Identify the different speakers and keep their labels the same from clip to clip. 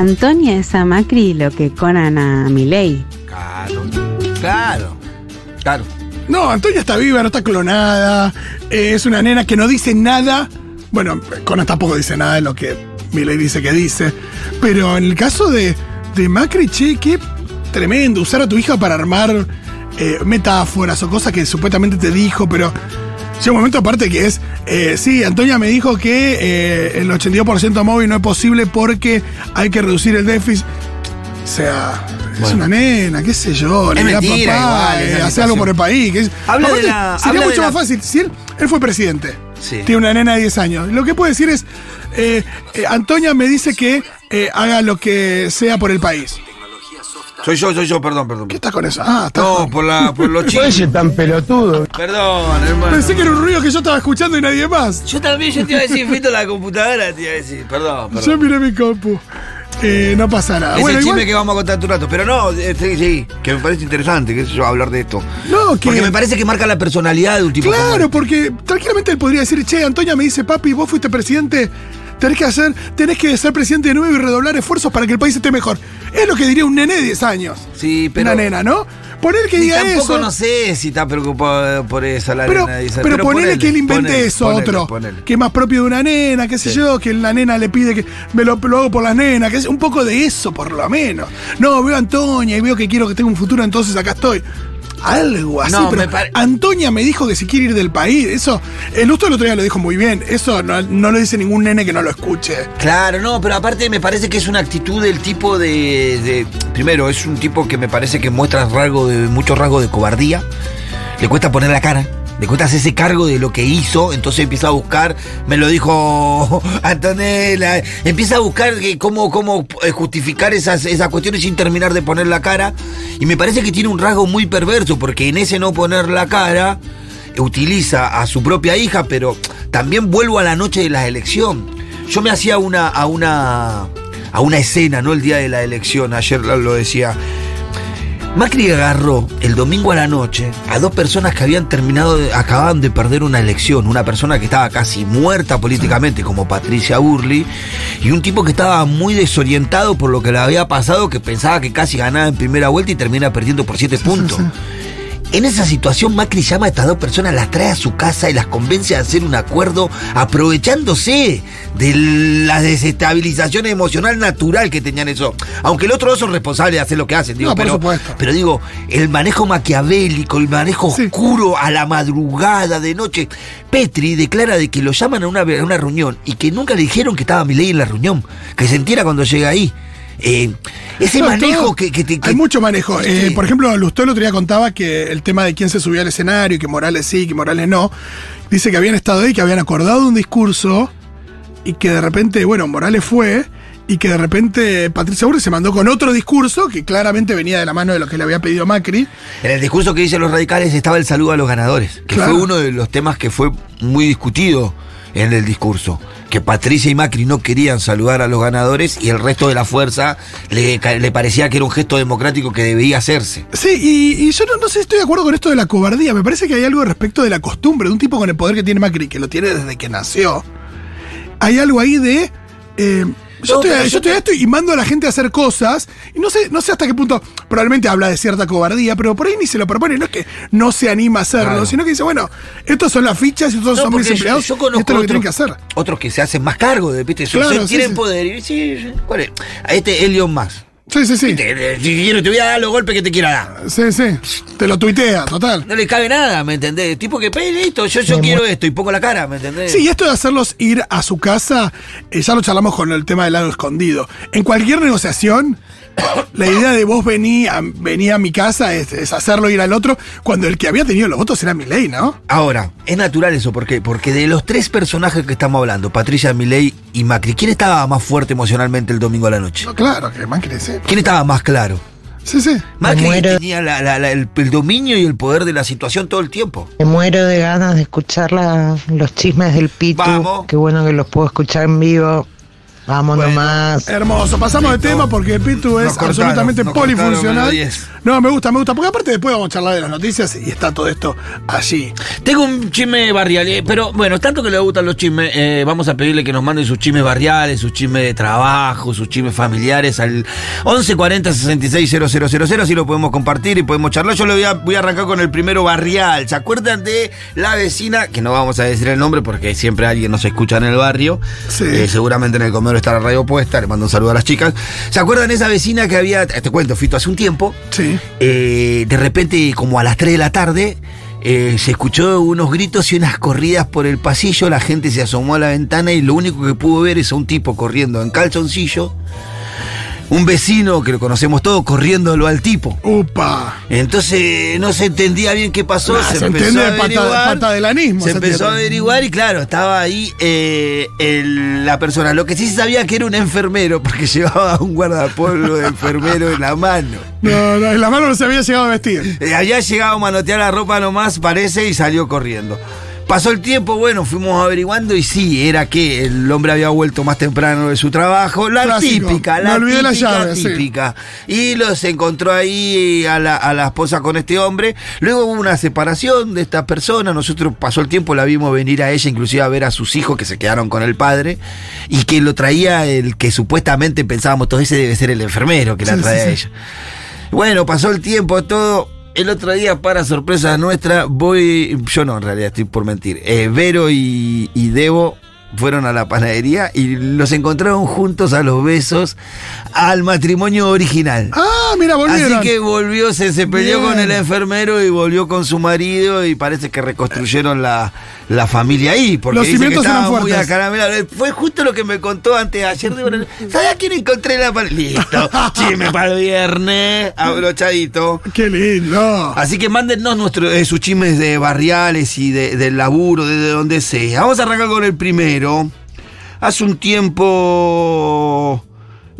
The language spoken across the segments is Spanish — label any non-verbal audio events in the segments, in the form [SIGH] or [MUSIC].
Speaker 1: Antonia es a Macri lo que Conan a Milei.
Speaker 2: Claro, claro, claro.
Speaker 3: No, Antonia está viva, no está clonada. eh, es una nena que no dice nada. Bueno, Conan tampoco dice nada de lo que Milei dice que dice. Pero en el caso de, de Macri, che, qué tremendo. Usar a tu hija para armar eh, metáforas o cosas que supuestamente te dijo, pero. Llega un momento aparte que es, eh, sí, Antonia me dijo que eh, el 82% móvil no es posible porque hay que reducir el déficit. O sea, es una nena, qué sé yo, le
Speaker 2: mentira,
Speaker 3: papá,
Speaker 2: igual,
Speaker 3: eh, hace algo por el país. que es-
Speaker 2: Habla de
Speaker 3: Aparte,
Speaker 2: la-
Speaker 3: sería
Speaker 2: habla de
Speaker 3: mucho
Speaker 2: la-
Speaker 3: más fácil. Si él, él fue presidente,
Speaker 2: Sí.
Speaker 3: tiene una nena de 10 años. Lo que puede decir es, eh, eh, Antonia me dice que eh, haga lo que sea por el país.
Speaker 2: Soy yo, soy yo, perdón, perdón.
Speaker 3: ¿Qué estás con eso? Ah, está.
Speaker 2: No, por, la, por los [LAUGHS] chicos.
Speaker 4: Oye, tan pelotudo.
Speaker 2: Perdón, hermano.
Speaker 3: Pensé que era un ruido que yo estaba escuchando y nadie más.
Speaker 2: Yo también, yo te iba a decir, Fito, la computadora, te iba a decir. Perdón,
Speaker 3: Yo
Speaker 2: perdón.
Speaker 3: miré mi compu. Eh, no pasa nada.
Speaker 2: Es
Speaker 3: bueno,
Speaker 2: el chisme
Speaker 3: igual-
Speaker 2: que vamos a contar tu rato. Pero no, eh, sí, sí, que me parece interesante, qué sé yo, hablar de esto.
Speaker 3: No, que.
Speaker 2: Porque me parece que marca la personalidad de un tipo como
Speaker 3: Claro,
Speaker 2: este.
Speaker 3: porque tranquilamente él podría decir, che, Antonia me dice, papi, vos fuiste presidente, tenés que hacer, tenés que ser presidente de nuevo y redoblar esfuerzos para que el país esté mejor. Es lo que diría un nene de 10 años.
Speaker 2: Sí, pero.
Speaker 3: Una nena, ¿no? Poner que diga
Speaker 2: tampoco
Speaker 3: eso.
Speaker 2: no sé si está preocupado por eso la
Speaker 3: Pero,
Speaker 2: nena.
Speaker 3: pero, ponele,
Speaker 2: ponele,
Speaker 3: que él invente
Speaker 2: ponele,
Speaker 3: eso
Speaker 2: ponele,
Speaker 3: otro. Que es más propio de una nena, qué sé
Speaker 2: Sí.
Speaker 3: yo, que la nena le pide que me lo, lo hago por las nenas, que es un poco de eso, por lo menos. No, veo a Antonia y veo que quiero que tenga un futuro, entonces acá estoy. Algo así,
Speaker 2: No,
Speaker 3: pero
Speaker 2: me pare-
Speaker 3: Antonia me dijo que si quiere ir del país, eso, el Lusto el otro día lo dijo muy bien, eso no, no lo dice ningún nene que no lo escuche.
Speaker 2: Claro, no, pero aparte me parece que es una actitud del tipo de, de- Primero, es un tipo que me parece que muestra rasgo de, mucho rasgo de cobardía. Le cuesta poner la cara. Le cuesta hacerse cargo de lo que hizo, entonces empieza a buscar, me lo dijo [LAUGHS] Antonella, empieza a buscar cómo, cómo eh, justificar esas, esas cuestiones sin terminar de poner la cara. Y me parece que tiene un rasgo muy perverso, porque en ese no poner la cara, utiliza a su propia hija, pero también vuelvo a la noche de la elección. Yo me hacía una, a una a una escena, no el día de la elección, ayer lo decía. Macri agarró el domingo a la noche a dos personas que habían terminado, de- acababan de perder una elección. Una persona que estaba casi muerta políticamente, como Patricia Burley, y un tipo que estaba muy desorientado por lo que le había pasado, que pensaba que casi ganaba en primera vuelta y termina perdiendo por siete puntos. En esa situación, Macri llama a estas dos personas, las trae a su casa y las convence a hacer un acuerdo aprovechándose de la desestabilización emocional natural que tenían eso. Aunque el otro dos son responsables de hacer lo que hacen, digo,
Speaker 3: No,
Speaker 2: pero,
Speaker 3: supuesto.
Speaker 2: pero digo, el manejo maquiavélico, el manejo
Speaker 3: Sí.
Speaker 2: oscuro a la madrugada, de noche. Petri declara de que lo llaman a una, a una reunión y que nunca le dijeron que estaba Milei en la reunión, que se entera cuando llega ahí. Eh, ese
Speaker 3: No,
Speaker 2: manejo
Speaker 3: todo-
Speaker 2: que, que que-
Speaker 3: Hay mucho manejo. Eh, por ejemplo, Lustó el otro día contaba que el tema de quién se subía al escenario, y que Morales sí, que Morales no. Dice que habían estado ahí, que habían acordado un discurso y que de repente, bueno, Morales fue y que de repente Patricia Burri se mandó con otro discurso que claramente venía de la mano de lo que le había pedido Macri.
Speaker 2: En el discurso que dicen los radicales estaba el saludo a los ganadores, que
Speaker 3: Claro.
Speaker 2: fue uno de los temas que fue muy discutido en el discurso. Que Patricia y Macri no querían saludar a los ganadores y el resto de la fuerza le, parecía que era un gesto democrático que debía hacerse.
Speaker 3: Sí, y, yo no, no sé estoy de acuerdo con esto de la cobardía. Me parece que hay algo respecto de la costumbre de un tipo con el poder que tiene Macri, que lo tiene desde que nació. Hay algo ahí de. eh, yo, estoy, yo
Speaker 2: yo
Speaker 3: estoy a esto y mando a la gente a hacer cosas. Y no sé, no sé hasta qué punto. Probablemente habla de cierta cobardía, pero por ahí ni se lo propone. No es que no se anima a hacerlo,
Speaker 2: Claro.
Speaker 3: sino que dice, bueno, estos son las fichas y estos
Speaker 2: No,
Speaker 3: son mis
Speaker 2: yo-
Speaker 3: empleados.
Speaker 2: yo
Speaker 3: y
Speaker 2: conozco
Speaker 3: esto es lo que tienen
Speaker 2: otros-
Speaker 3: que hacer.
Speaker 2: Otros que se hacen más cargo de, ¿viste?
Speaker 3: Claro, sí,
Speaker 2: tienen
Speaker 3: sí.
Speaker 2: poder. Y sí, sí, ¿cuál es? A este Elion más.
Speaker 3: Sí, sí, sí.
Speaker 2: Te, si quiero, te voy a dar los golpes que te quiera dar.
Speaker 3: Sí, sí. Te lo tuitea, total.
Speaker 2: No le cabe nada, ¿me entendés? Tipo que, "Pe, listo, yo, yo quiero esto y pongo la cara, ¿me entendés?
Speaker 3: Sí, y esto de hacerlos ir a su casa, eh, ya lo charlamos con el tema del lado escondido. En cualquier negociación, [COUGHS] la idea de vos vení a, vení a mi casa es, es hacerlo ir al otro, cuando el que había tenido los votos era Milei, ¿no?
Speaker 2: Ahora, es natural eso, ¿por qué? Porque de los tres personajes que estamos hablando, Patricia Milei y Macri, ¿quién estaba más fuerte emocionalmente el domingo a la noche?
Speaker 3: No, claro, que Macri, sí.
Speaker 2: ¿Quién estaba más claro?
Speaker 3: Sí, sí.
Speaker 2: Macri
Speaker 4: muero.
Speaker 2: tenía la- la- la- el, el dominio y el poder de la situación todo el tiempo.
Speaker 4: Me muero de ganas de escuchar la- los chismes del Pitu.
Speaker 2: Vamos.
Speaker 4: Qué bueno que los puedo escuchar en vivo. Vamos
Speaker 2: Bueno,
Speaker 4: nomás.
Speaker 3: Hermoso. Pasamos de tema porque Pitu es
Speaker 2: cortaron,
Speaker 3: absolutamente polifuncional. No, me gusta, me gusta. Porque aparte después vamos a charlar de las noticias y está todo esto allí.
Speaker 2: Tengo un chisme barrial, eh, pero bueno, tanto que le gustan los chismes, eh, vamos a pedirle que nos manden sus chismes barriales, sus chismes de trabajo, sus chismes familiares al 1140 66 000, así lo podemos compartir y podemos charlar. Yo le voy a, voy a arrancar con el primero barrial. ¿Se acuerdan de la vecina? Que no vamos a decir el nombre porque siempre alguien nos escucha en el barrio.
Speaker 3: Sí.
Speaker 2: Eh, seguramente en el comedor está la radio puesta, le mando un saludo a las chicas. ¿Se acuerdan esa vecina que había, te cuento, Fito, hace un tiempo?
Speaker 3: Sí.
Speaker 2: Eh, de repente, como a las 3 de la tarde, eh, se escuchó unos gritos y unas corridas por el pasillo. La gente se asomó a la ventana y lo único que pudo ver es a un tipo corriendo en calzoncillo. Un vecino que lo conocemos todos corriéndolo al tipo.
Speaker 3: Upa.
Speaker 2: Entonces no se entendía bien qué pasó.
Speaker 3: Nah, se de pata- patadelanismo,
Speaker 2: Se
Speaker 3: se
Speaker 2: empezó a averiguar y claro, estaba ahí eh, el- la persona. Lo que sí se sabía que era un enfermero porque [LAUGHS] llevaba un guardapolvo de enfermero en la mano.
Speaker 3: No, no, en la mano no se había llegado a vestir.
Speaker 2: Eh, había llegado a manotear la ropa nomás, parece, y salió corriendo. Pasó el tiempo, bueno, fuimos averiguando y sí, era que el hombre había vuelto más temprano de su trabajo. La
Speaker 3: Clásico.
Speaker 2: típica,
Speaker 3: Me
Speaker 2: la
Speaker 3: olvidé la
Speaker 2: típica,
Speaker 3: sí.
Speaker 2: típica. Y los encontró ahí a la, a la esposa con este hombre. Luego hubo una separación de esta persona. Nosotros pasó el tiempo, la vimos venir a ella, inclusive a ver a sus hijos que se quedaron con el padre. Y que lo traía el que supuestamente pensábamos, todo ese debe ser el enfermero que la
Speaker 3: Sí,
Speaker 2: trae
Speaker 3: sí,
Speaker 2: a ella. Bueno, pasó el tiempo, todo. El otro día, para sorpresa nuestra, voy. Yo no, en realidad estoy por mentir. Eh, Vero y, y Debo fueron a la panadería y los encontraron juntos a los besos al matrimonio original.
Speaker 3: Ah, mira, volvieron.
Speaker 2: Así que volvió, se, se peleó
Speaker 3: Bien.
Speaker 2: con el enfermero y volvió con su marido y parece que reconstruyeron la, la familia ahí. Porque
Speaker 3: Los
Speaker 2: dice que estaba muy acaramelado. Fue justo lo que me contó antes de ayer. Digo, [LAUGHS] ¿Sabes a quién encontré la pal- Listo, [LAUGHS] chisme para el viernes, abrochadito.
Speaker 3: Qué lindo.
Speaker 2: Así que mándennos nuestro, eh, sus chismes de barriales y de, del laburo, de, de donde sea. Vamos a arrancar con el primero. Hace un tiempo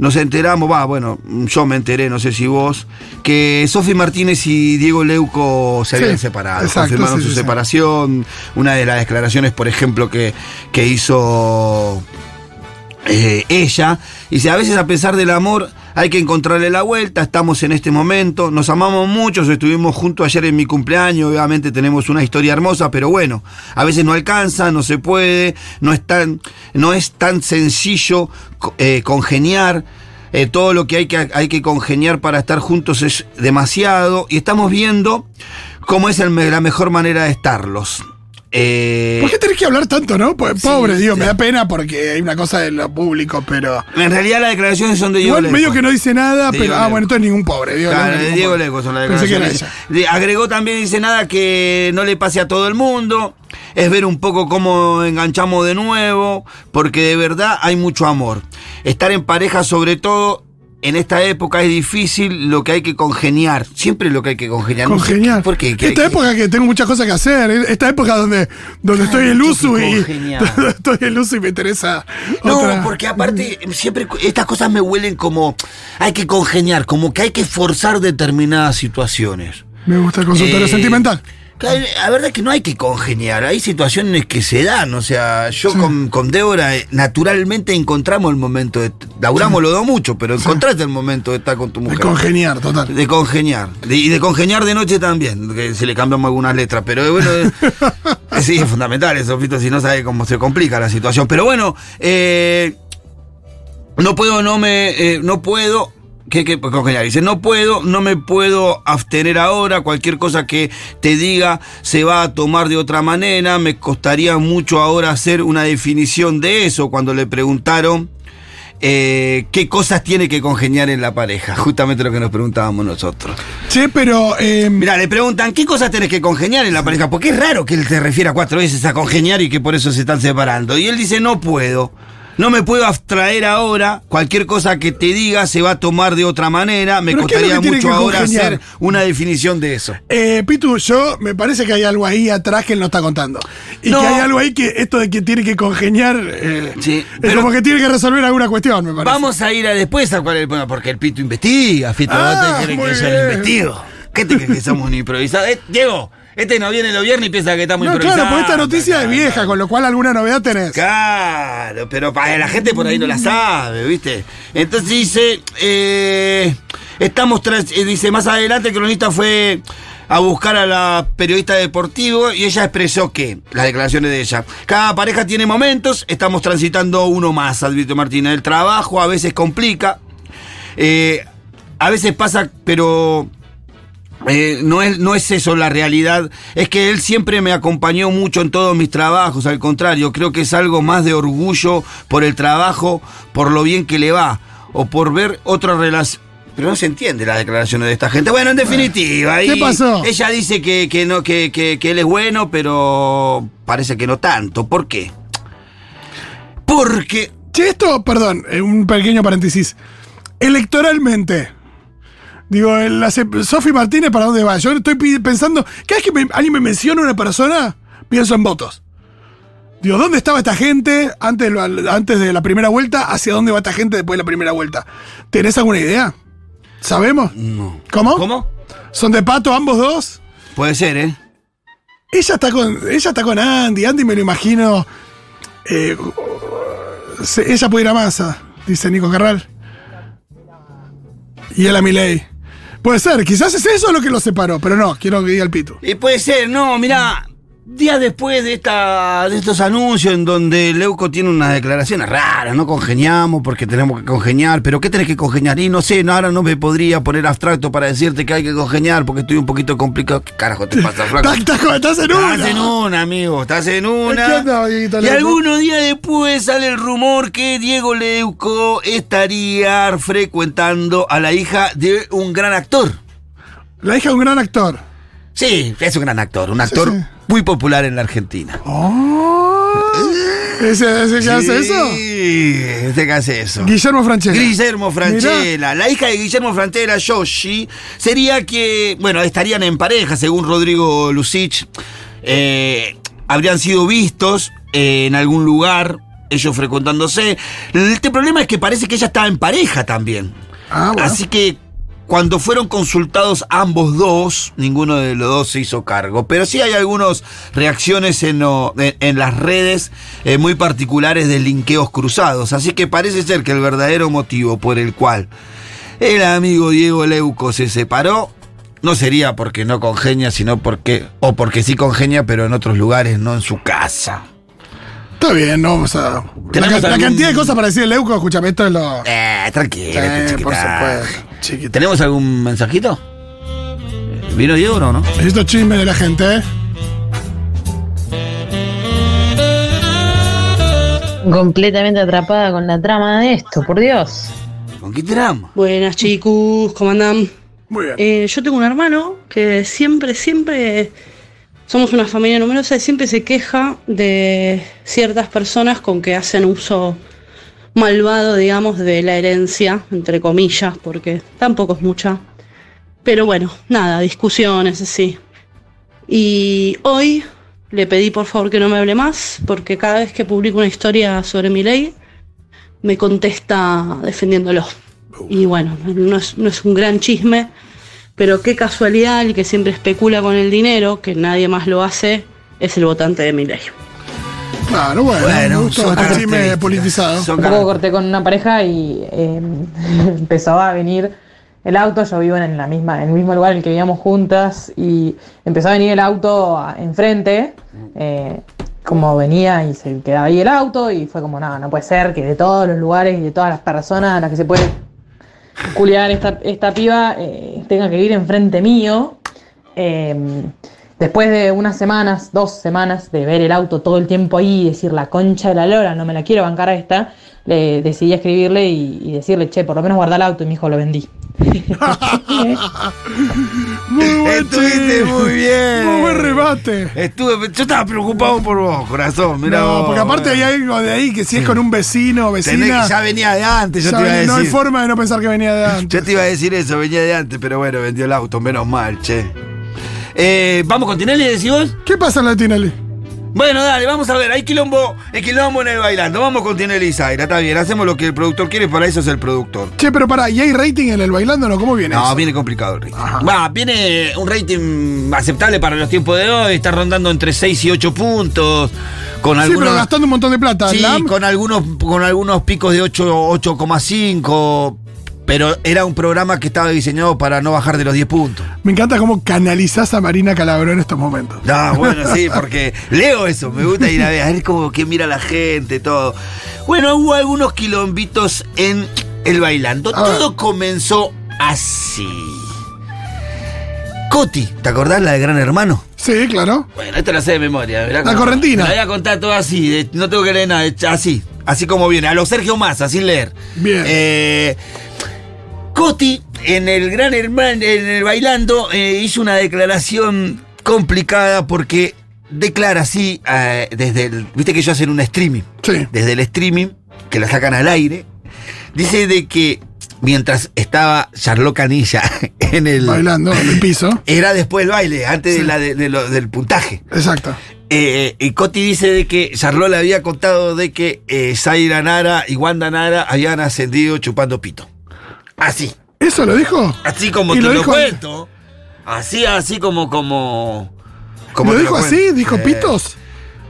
Speaker 2: nos enteramos, va, bueno, yo me enteré, no sé si vos, que Sofi Martínez y Diego Leuco se
Speaker 3: Sí,
Speaker 2: habían separado.
Speaker 3: exacto,
Speaker 2: confirmaron
Speaker 3: sí,
Speaker 2: su
Speaker 3: sí,
Speaker 2: separación. Una de las declaraciones, por ejemplo, que, que hizo eh, ella. Dice, a veces a pesar del amor hay que encontrarle la vuelta, estamos en este momento, nos amamos mucho, estuvimos juntos ayer en mi cumpleaños, obviamente tenemos una historia hermosa, pero bueno, a veces no alcanza, no se puede, no es tan, no es tan sencillo eh, congeniar. eh, todo lo que hay, que hay que congeniar para estar juntos es demasiado y estamos viendo cómo es el la mejor manera de estarlos. Eh,
Speaker 3: ¿Por qué tenés que hablar tanto, no? Pues,
Speaker 2: Sí,
Speaker 3: pobre, digo, me da pena porque hay una cosa de lo público, pero.
Speaker 2: en realidad las declaraciones son de Diego
Speaker 3: Igual medio que no dice nada,
Speaker 2: De
Speaker 3: pero. Ah, bueno, entonces ningún pobre. Diego
Speaker 2: Claro,
Speaker 3: Leuco,
Speaker 2: de
Speaker 3: ningún
Speaker 2: Diego
Speaker 3: pobre.
Speaker 2: Leco son las
Speaker 3: Pensé que era
Speaker 2: declaraciones.
Speaker 3: ella.
Speaker 2: Agregó también, dice nada que no le pase a todo el mundo. Es ver un poco cómo enganchamos de nuevo, porque de verdad hay mucho amor. Estar en pareja, sobre todo. En esta época es difícil lo que hay que congeniar. Siempre lo que hay que congeniar.
Speaker 3: Congeniar.
Speaker 2: ¿Por qué? ¿Qué-
Speaker 3: Esta época que tengo muchas cosas que hacer. Esta época donde, donde estoy en
Speaker 2: mucho
Speaker 3: uso y. [LAUGHS] estoy en uso y me interesa.
Speaker 2: No,
Speaker 3: otra.
Speaker 2: porque aparte siempre estas cosas me huelen como hay que congeniar, como que hay que forzar determinadas situaciones.
Speaker 3: Me gusta el consultorio
Speaker 2: Eh,
Speaker 3: sentimental.
Speaker 2: Claro, La verdad es que no hay que congeniar, hay situaciones que se dan, o sea, yo con, con Débora eh, naturalmente encontramos el momento de... Laburamos los dos mucho, pero encontraste el momento de estar con tu
Speaker 3: De
Speaker 2: mujer.
Speaker 3: congeniar, total.
Speaker 2: De congeniar. De- y de congeniar de noche también, que se le cambiamos algunas letras. Pero eh, bueno, [LAUGHS] eh, sí, es fundamental eso, Fito, si no sabe cómo se complica la situación. Pero bueno, eh, no puedo, no me, eh, no puedo. ¿Qué, qué? Congeniar. Dice, no puedo, no me puedo abstener ahora. Cualquier cosa que te diga se va a tomar de otra manera. Me costaría mucho ahora hacer una definición de eso. Cuando le preguntaron eh, qué cosas tiene que congeniar en la pareja. Justamente lo que nos preguntábamos nosotros.
Speaker 3: Che, pero. eh,
Speaker 2: Mira, le preguntan, ¿qué cosas tenés que congeniar en la pareja? Porque es raro que él te refiera cuatro veces a congeniar y que por eso se están separando. Y él dice, no puedo. No me puedo abstraer ahora. Cualquier cosa que te diga se va a tomar de otra manera. Me
Speaker 3: ¿Pero qué es lo
Speaker 2: costaría mucho ahora
Speaker 3: congeniar?
Speaker 2: hacer una definición de eso.
Speaker 3: Eh, Pitu, yo me parece que hay algo ahí atrás que él no está contando. Y
Speaker 2: No.
Speaker 3: que hay algo ahí que esto de que tiene que congeniar. eh,
Speaker 2: Sí,
Speaker 3: es como que tiene que resolver alguna cuestión, me parece.
Speaker 2: Vamos a ir a después a cuál es el problema, porque el Pito investiga, Fito,
Speaker 3: Ah,
Speaker 2: ¿vos te crees
Speaker 3: muy
Speaker 2: que yo lo investigo? ¿Qué te crees que somos un improvisado? Eh, Diego, Este no viene los viernes y piensa que está muy
Speaker 3: No, claro, porque esta noticia es vieja, con lo cual alguna novedad tenés.
Speaker 2: Claro, pero para la gente por ahí no la sabe, ¿viste? Entonces dice, eh, estamos tras, eh, dice, más adelante el cronista fue a buscar a la periodista deportivo y ella expresó que, las declaraciones de ella, cada pareja tiene momentos, estamos transitando uno más, advirtió Martina. El trabajo a veces complica, eh, a veces pasa, pero eh, no, es, no es eso la realidad, es que él siempre me acompañó mucho en todos mis trabajos, al contrario, creo que es algo más de orgullo por el trabajo, por lo bien que le va, o por ver otra relación. Pero no se entiende las declaraciones de esta gente. Bueno, en definitiva,
Speaker 3: ¿Qué
Speaker 2: ahí
Speaker 3: pasó?
Speaker 2: ella dice que, que no, que, que- que él es bueno, pero parece que no tanto. ¿Por qué? Porque
Speaker 3: Che, esto, perdón, eh, un pequeño paréntesis. Electoralmente. Digo, Sofi Martínez, ¿para dónde va? Yo estoy pensando, cada vez que me- alguien me menciona una persona, pienso en votos. Digo, ¿dónde estaba esta gente antes antes de la primera vuelta? ¿Hacia dónde va esta gente después de la primera vuelta? ¿Tenés alguna idea? ¿Sabemos?
Speaker 2: no.
Speaker 3: ¿Cómo?
Speaker 2: ¿Cómo?
Speaker 3: ¿Son de pato ambos dos?
Speaker 2: Puede ser, ¿eh?
Speaker 3: Ella está con, ella está con Andy. Andy me lo imagino. eh, se- ella puede ir a masa, dice Nico Carral. Y él a Milei. Puede ser, quizás es eso lo que los separó, pero no, quiero que diga el pito.
Speaker 2: Y puede ser, no, mira, días después de esta, de estos anuncios en donde Leuco tiene unas declaraciones raras, no congeniamos porque tenemos que congeniar, pero ¿qué tenés que congeniar? Y no sé, no, ahora no me podría poner abstracto para decirte que hay que congeniar porque estoy un poquito complicado. ¿Qué carajo te pasa, flaco? [LAUGHS]
Speaker 3: Estás, en una.
Speaker 2: Estás en una, amigo, estás en
Speaker 3: ¿Qué
Speaker 2: una.
Speaker 3: onda,
Speaker 2: Y algunos días después sale el rumor que Diego Leuco estaría frecuentando a la hija de un gran actor.
Speaker 3: La hija de un gran actor.
Speaker 2: Sí, es un gran actor, un actor
Speaker 3: sí.
Speaker 2: muy popular en la Argentina.
Speaker 3: Oh. ¿Ese, ese que hace eso?
Speaker 2: Sí, ese que hace eso.
Speaker 3: Guillermo Franchella.
Speaker 2: Guillermo Franchella. La hija de Guillermo Franchella, Yoshi, sería que, bueno, estarían en pareja, según Rodrigo Lucich. Eh, habrían sido vistos eh, en algún lugar, ellos frecuentándose. Este problema es que parece que ella estaba en pareja también.
Speaker 3: Ah, bueno.
Speaker 2: Así que cuando fueron consultados ambos dos, ninguno de los dos se hizo cargo. Pero sí hay algunas reacciones en, las redes eh, muy particulares de linkeos cruzados. Así que parece ser que el verdadero motivo por el cual el amigo Diego Leuco se separó no sería porque no congenia, sino porque. o porque sí congenia, pero en otros lugares, no en su casa.
Speaker 3: Está bien, no vamos a. La,
Speaker 2: ¿Tenemos
Speaker 3: la
Speaker 2: algún-
Speaker 3: cantidad de cosas para decir el Leuco, escúchame, esto es lo.
Speaker 2: Eh, tranquilo,
Speaker 3: Sí, por supuesto. Chiquito.
Speaker 2: ¿Tenemos algún mensajito? ¿Vino Diego o no? no?
Speaker 3: Necesito chisme de la gente, ¿eh?
Speaker 4: completamente atrapada con la trama de esto, por Dios.
Speaker 2: ¿Con qué trama?
Speaker 5: Buenas chicos, ¿cómo andan?
Speaker 3: Muy bien.
Speaker 5: Eh, yo tengo un hermano que siempre, siempre somos una familia numerosa y siempre se queja de ciertas personas con que hacen uso malvado, digamos, de la herencia, entre comillas, porque tampoco es mucha. Pero bueno, nada, discusiones así. Y hoy le pedí por favor que no me hable más, porque cada vez que publico una historia sobre mi ley, me contesta defendiéndolo. Y bueno, no es, no es un gran chisme, pero qué casualidad el que siempre especula con el dinero, que nadie más lo hace, es el votante de mi ley.
Speaker 3: Claro, bueno.
Speaker 2: Bueno,
Speaker 3: me chisme
Speaker 2: características.
Speaker 3: politizado.
Speaker 4: Un poco corté con una pareja y eh, [LAUGHS] empezó a venir el auto. Yo vivo en la misma, en el mismo lugar en el que vivíamos juntas y empezó a venir el auto enfrente. eh, como venía y se quedaba ahí el auto y fue como, nada, no puede ser que de todos los lugares y de todas las personas a las que se puede esta, esta piba eh, tenga que ir enfrente mío. Eh, después de unas semanas, dos semanas de ver el auto todo el tiempo ahí y decir la concha de la lora, no me la quiero bancar a esta, le decidí escribirle y, y decirle, che, por lo menos guarda el auto y mi hijo lo vendí. [LAUGHS]
Speaker 3: Muy buen
Speaker 2: Estuviste muy bien.
Speaker 3: Muy buen remate.
Speaker 2: Estuve, yo estaba preocupado por vos, corazón. Mirá
Speaker 3: No,
Speaker 2: vos.
Speaker 3: porque aparte hay algo de ahí que si es con un vecino o vecina.
Speaker 2: ya venía de antes, yo
Speaker 3: ya
Speaker 2: te iba a
Speaker 3: ven-
Speaker 2: decir.
Speaker 3: no hay forma de no pensar que venía de antes.
Speaker 2: Yo te iba a decir eso, venía de antes, pero bueno, vendió el auto, menos mal, che. Eh, ¿Vamos con Tinelli, decís vos?
Speaker 3: ¿Qué pasa en la Tinelli?
Speaker 2: Bueno, dale, vamos a ver. Hay quilombo, el quilombo en el bailando. Vamos con Tinelli y Zaira. Está bien, hacemos lo que el productor quiere, para eso es el productor.
Speaker 3: Che, pero pará, ¿y hay rating en el bailando no? ¿Cómo viene
Speaker 2: No,
Speaker 3: eso?
Speaker 2: viene complicado el rating.
Speaker 3: Ajá.
Speaker 2: Va, viene un rating aceptable para los tiempos de hoy. Está rondando entre 6 y 8 puntos. Con
Speaker 3: Sí,
Speaker 2: algunos.
Speaker 3: pero gastando un montón de plata.
Speaker 2: Sí, con algunos, con algunos picos de 8, 8,5. Pero era un programa que estaba diseñado para no bajar de los 10 puntos.
Speaker 3: Me encanta cómo canalizás a Marina Calabró en estos momentos.
Speaker 2: No, [LAUGHS] bueno, sí, porque leo eso, me gusta ir a ver, a ver cómo que mira la gente, todo. Bueno, hubo algunos quilombitos en el bailando. Todo comenzó así. Coti, ¿te acordás la de Gran Hermano?
Speaker 3: Sí, claro.
Speaker 2: Bueno, esta la sé de memoria. mirá
Speaker 3: La correntina.
Speaker 2: La voy a contar todo así, de- no tengo que leer nada, de- así, así como viene, a los Sergio Massa, sin leer.
Speaker 3: Bien.
Speaker 2: Eh, Coti, en el Gran Hermano, en el bailando, eh, hizo una declaración complicada porque declara así, eh, desde el. Viste que ellos hacen un streaming.
Speaker 3: Sí.
Speaker 2: Desde el streaming, que la sacan al aire, dice de que mientras estaba Charlotte Canilla [LAUGHS] en el.
Speaker 3: Bailando en el piso. [LAUGHS]
Speaker 2: Era después del baile, antes de la de- de lo- del puntaje.
Speaker 3: Exacto.
Speaker 2: Eh, y Coti dice de que Charlotte le había contado de que Zaira Nara y Wanda Nara habían ascendido chupando pito. Así.
Speaker 3: ¿Eso lo dijo?
Speaker 2: Así como
Speaker 3: ¿Y
Speaker 2: te
Speaker 3: lo
Speaker 2: lo,
Speaker 3: dijo-
Speaker 2: cuento. Así, así como, como.
Speaker 3: ¿Lo
Speaker 2: te
Speaker 3: dijo así? ¿Dijo
Speaker 2: Eh,
Speaker 3: pitos?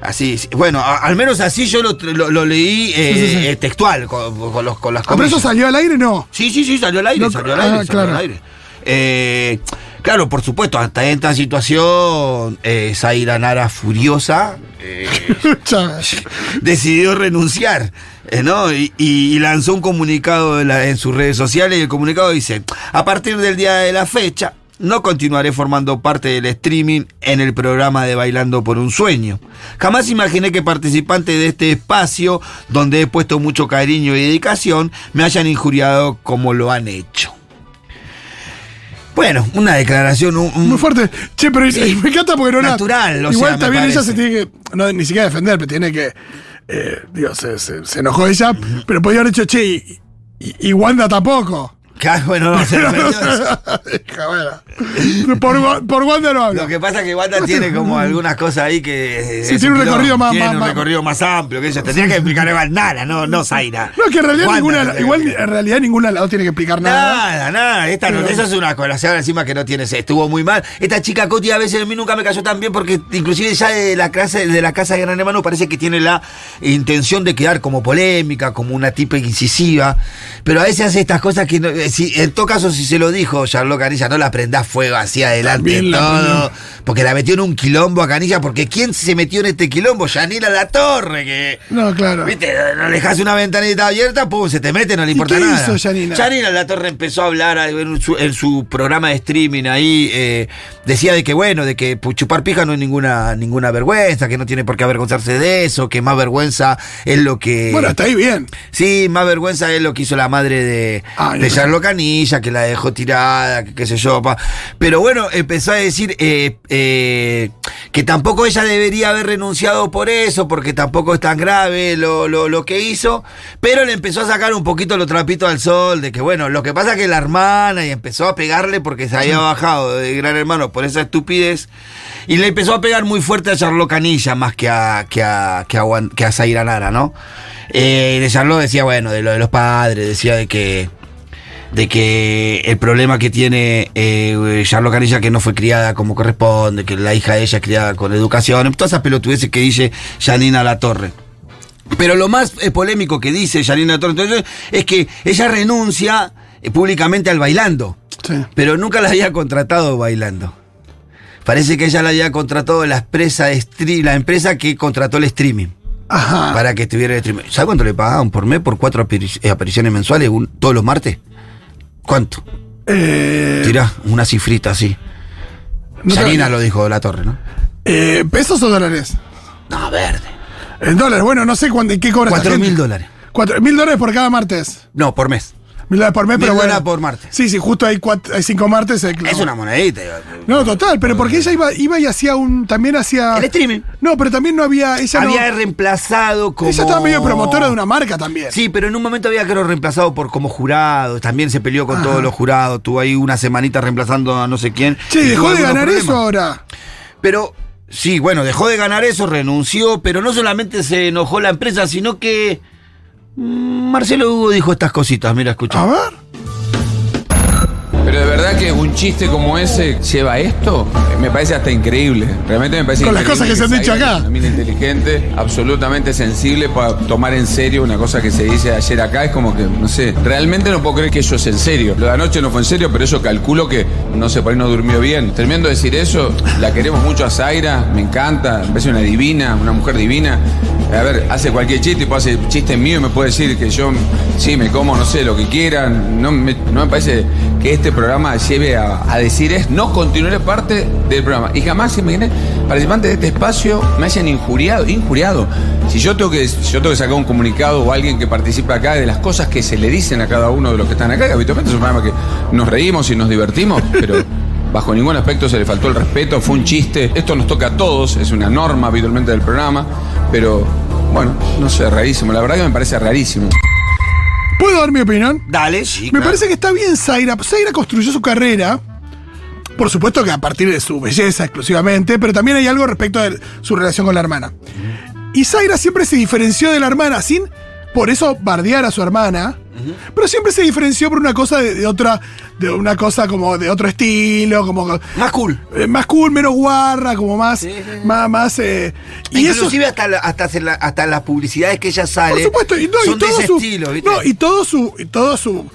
Speaker 2: Así, sí. bueno, a- al menos así yo lo, lo- lo leí eh,
Speaker 3: Sí, sí, sí.
Speaker 2: eh, textual, con, con los, con las
Speaker 3: Ah, ¿Pero eso salió al aire? No.
Speaker 2: Sí, sí, sí, salió al aire,
Speaker 3: No,
Speaker 2: salió al
Speaker 3: ah,
Speaker 2: aire, salió
Speaker 3: claro.
Speaker 2: al aire. Eh, claro, por supuesto, hasta esta situación, eh, Zaira Nara furiosa eh, [LAUGHS] decidió renunciar, eh, ¿no? Y, y lanzó un comunicado en, la- en sus redes sociales y el comunicado dice, a partir del día de la fecha, no continuaré formando parte del streaming en el programa de Bailando por un Sueño. Jamás imaginé que participantes de este espacio, donde he puesto mucho cariño y dedicación, me hayan injuriado como lo han hecho. Bueno, una declaración un- un-
Speaker 3: Muy fuerte. Che, pero
Speaker 2: Sí.
Speaker 3: me encanta porque no
Speaker 2: Natural, o
Speaker 3: Igual
Speaker 2: sea,
Speaker 3: también ella se tiene que. No, ni siquiera defender, pero tiene que. Eh, digo, se, se- se enojó ella, pero podía haber dicho, che, y, y- y Wanda tampoco.
Speaker 2: Claro, bueno, no,
Speaker 3: bueno. por, por Wanda no hablo.
Speaker 2: Lo que pasa es que Wanda tiene como algunas cosas ahí que.
Speaker 3: Sí,
Speaker 2: es
Speaker 3: tiene un recorrido más-
Speaker 2: Tiene
Speaker 3: más-
Speaker 2: un
Speaker 3: más-
Speaker 2: recorrido más amplio que ella. Tendría que explicar igual nada, no, no Zaira.
Speaker 3: No, que en realidad
Speaker 2: Wanda
Speaker 3: ninguna, igual en realidad ninguna lado tiene que explicar nada.
Speaker 2: Nada, nada, esta no,
Speaker 3: Pero-
Speaker 2: eso es una colación encima que no tiene, estuvo muy mal. Esta chica Coti a veces a mí nunca me cayó tan bien porque inclusive ya de la clase de la casa de Gran Hermano parece que tiene la intención de quedar como polémica, como una tipa incisiva, pero a veces hace estas cosas que no- eh, si, en todo caso si se lo dijo Charlotte Canilla, no la prendás fuego así adelante
Speaker 3: la
Speaker 2: todo, porque la metió en un quilombo a Canilla, porque ¿quién se metió en este quilombo? Yanira La Torre, que
Speaker 3: No, claro.
Speaker 2: Viste, no dejas una ventanita abierta, pum, se te mete, no le importa
Speaker 3: qué
Speaker 2: nada.
Speaker 3: hizo Yanina?
Speaker 2: Yanina La Torre empezó a hablar en su, en su programa de streaming ahí, eh, decía de que bueno, de que chupar pija no es ninguna, ninguna vergüenza, que no tiene por qué avergonzarse de eso, que más vergüenza es lo que.
Speaker 3: Bueno, está ahí bien.
Speaker 2: Sí, más vergüenza es lo que hizo la madre de,
Speaker 3: Ay,
Speaker 2: de
Speaker 3: no.
Speaker 2: Canilla, que la dejó tirada, que qué sé yo. Pero bueno, empezó a decir eh, eh, que tampoco ella debería haber renunciado por eso, porque tampoco es tan grave lo, lo, lo que hizo. Pero le empezó a sacar un poquito los trapitos al sol, de que bueno, lo que pasa que la hermana y empezó a pegarle porque se había bajado de Gran Hermano por esa estupidez. Y le empezó a pegar muy fuerte a Charlo Canilla más que a, que a, que a, que a Zaira Nara, ¿no? Eh, de Charlo decía, bueno, de lo de los padres, decía de que de que el problema que tiene eh, Charlo Canilla que no fue criada como corresponde, que la hija de ella es criada con educación, todas esas pelotudeces que dice Janina La Torre. Pero lo más eh, polémico que dice Janina La Torre es que ella renuncia eh, públicamente al bailando,
Speaker 3: Sí.
Speaker 2: pero nunca la había contratado bailando. Parece que ella la había contratado la empresa, de la empresa que contrató el streaming
Speaker 3: Ajá.
Speaker 2: para que estuviera el streaming. ¿Sabe cuánto le pagaban por mes por cuatro eh, apariciones mensuales un- todos los martes? ¿Cuánto?
Speaker 3: Eh,
Speaker 2: Tirá, una cifrita así.
Speaker 3: no
Speaker 2: Yanina lo dijo la torre, ¿no?
Speaker 3: eh, ¿Pesos o dólares?
Speaker 2: No, verde.
Speaker 3: En dólares, bueno, no sé cuándo, qué cobra
Speaker 2: Cuatro mil dólares.
Speaker 3: Cuatro mil dólares por cada martes.
Speaker 2: No, por mes.
Speaker 3: Dólares por mes, pero bueno.
Speaker 2: por martes.
Speaker 3: Sí, sí, justo hay, cuatro, hay cinco martes. eh.
Speaker 2: Es una monedita.
Speaker 3: No, total, pero porque ella iba, iba y hacía un. También hacía.
Speaker 2: El streaming.
Speaker 3: No, pero también no había. Ella, no-
Speaker 2: Había reemplazado como.
Speaker 3: ella estaba medio promotora de una marca también.
Speaker 2: Sí, pero en un momento había creo reemplazado por como jurado. También se peleó con
Speaker 3: Ajá.
Speaker 2: todos los jurados. Tuvo ahí una semanita reemplazando a no sé quién.
Speaker 3: Che,
Speaker 2: Y
Speaker 3: dejó de ganar
Speaker 2: problemas.
Speaker 3: eso ahora.
Speaker 2: Pero Sí, bueno, dejó de ganar eso, renunció, pero no solamente se enojó la empresa, sino que Marcelo Hugo dijo estas cositas, mira, escucha.
Speaker 3: A ver.
Speaker 6: Pero de verdad que un chiste como ese lleva esto, me parece hasta increíble. Realmente me parece
Speaker 3: Con las
Speaker 6: increíble
Speaker 3: cosas que se han dicho acá.
Speaker 6: Una mina inteligente, absolutamente sensible para tomar en serio una cosa que se dice ayer acá. Es como que, no sé, realmente no puedo creer que eso es en serio. Lo de anoche no fue en serio, pero eso calculo que, no sé, por ahí no durmió bien. Terminando de decir eso, la queremos mucho a Zaira, me encanta, me parece una divina, una mujer divina. A ver, hace cualquier chiste, puede hacer chiste mío y me puede decir que yo, sí, me como, no sé, lo que quieran. No me, no me parece que este programa lleve a, decir es, no continuaré parte del programa. Y jamás imaginé, participantes de este espacio me hayan injuriado, injuriado. Si yo tengo que, yo tengo que sacar un comunicado o alguien que participa acá de las cosas que se le dicen a cada uno de los que están acá, que habitualmente es un programa que nos reímos y nos divertimos, [LAUGHS] pero bajo ningún aspecto se le faltó el respeto, fue un chiste. Esto nos toca a todos, es una norma habitualmente del programa, pero bueno, no sé, rarísimo. La verdad que me parece rarísimo.
Speaker 3: ¿Puedo dar mi opinión?
Speaker 2: Dale, sí.
Speaker 3: Me
Speaker 2: claro.
Speaker 3: parece que está bien Zaira. Zaira construyó su carrera. Por supuesto que a partir de su belleza exclusivamente, pero también hay algo respecto de su relación con la hermana. Y Zaira siempre se diferenció de la hermana, sin por eso bardear a su hermana, pero siempre se diferenció por una cosa de, de otra, de una cosa como de otro estilo, como
Speaker 2: Más cool.
Speaker 3: eh, más cool, menos guarra, como más,
Speaker 2: Sí, sí, sí.
Speaker 3: más, más, eh, y eso
Speaker 2: Inclusive hasta, la- hasta, la- hasta las publicidades que ella sale.
Speaker 3: por supuesto, y, no, y
Speaker 2: de
Speaker 3: todo
Speaker 2: ese
Speaker 3: su,
Speaker 2: estilo, ¿viste?
Speaker 3: no, y todo su, y todo su,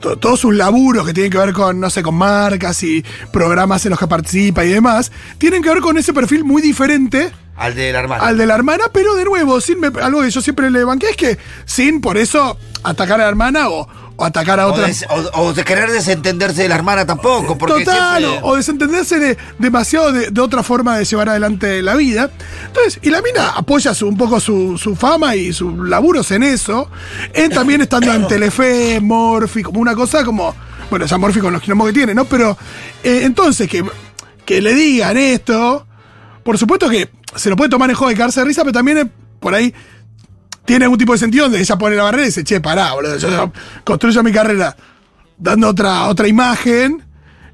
Speaker 3: to- todos sus laburos que tienen que ver con, no sé, con marcas y programas en los que participa y demás, tienen que ver con ese perfil muy diferente
Speaker 2: Al de la hermana.
Speaker 3: al de la hermana, pero de nuevo, sin me- algo que yo siempre le banqué es que sin por eso atacar a la hermana o, o atacar a
Speaker 2: o,
Speaker 3: otra.
Speaker 2: o- o de querer desentenderse de la hermana tampoco. Porque
Speaker 3: Total,
Speaker 2: siempre-
Speaker 3: o, desentenderse de demasiado de, de otra forma de llevar adelante la vida. Entonces, y la mina apoya su- un poco su, su fama y sus laburos en eso. En también estando en Telefe, Morphy, como una cosa como. Bueno, ya Morphy con los quilombos que tiene, ¿no? Pero eh, entonces que, que le digan esto. Por supuesto que se lo puede tomar en juego de cagarse de risa, pero también eh, por ahí tiene algún tipo de sentido donde ella pone la barrera y dice, che, pará, boludo, yo construyo mi carrera dando otra, otra imagen,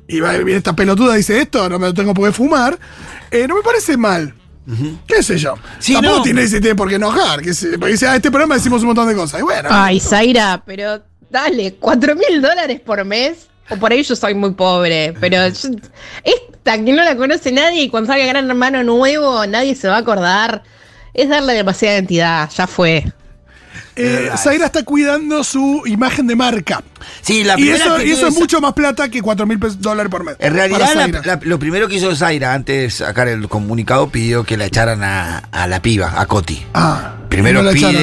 Speaker 3: y va, viene esta pelotuda y dice esto, no me lo tengo por qué fumar, eh, no me parece mal. ¿Qué sé yo?
Speaker 2: Sí,
Speaker 3: Tampoco
Speaker 2: no.
Speaker 3: tiene, tiene por qué enojar. Que se, porque dice, ah, este programa decimos un montón de cosas. Y bueno,
Speaker 7: Ay, Zaira, pero dale, cuatro mil dólares por mes. O por ahí yo soy muy pobre, pero yo- esta que no la conoce nadie y cuando salga Gran Hermano nuevo nadie se va a acordar. Es darle demasiada entidad, ya fue.
Speaker 3: eh, Zaira está cuidando su imagen de marca.
Speaker 2: Sí, la
Speaker 3: Y eso, y eso es mucho más plata que 4 mil dólares por mes.
Speaker 2: En realidad, la- lo primero que hizo Zaira antes de sacar el comunicado pidió que la echaran a, a la piba, a Coti.
Speaker 3: ah,
Speaker 2: Primero
Speaker 3: no echaron.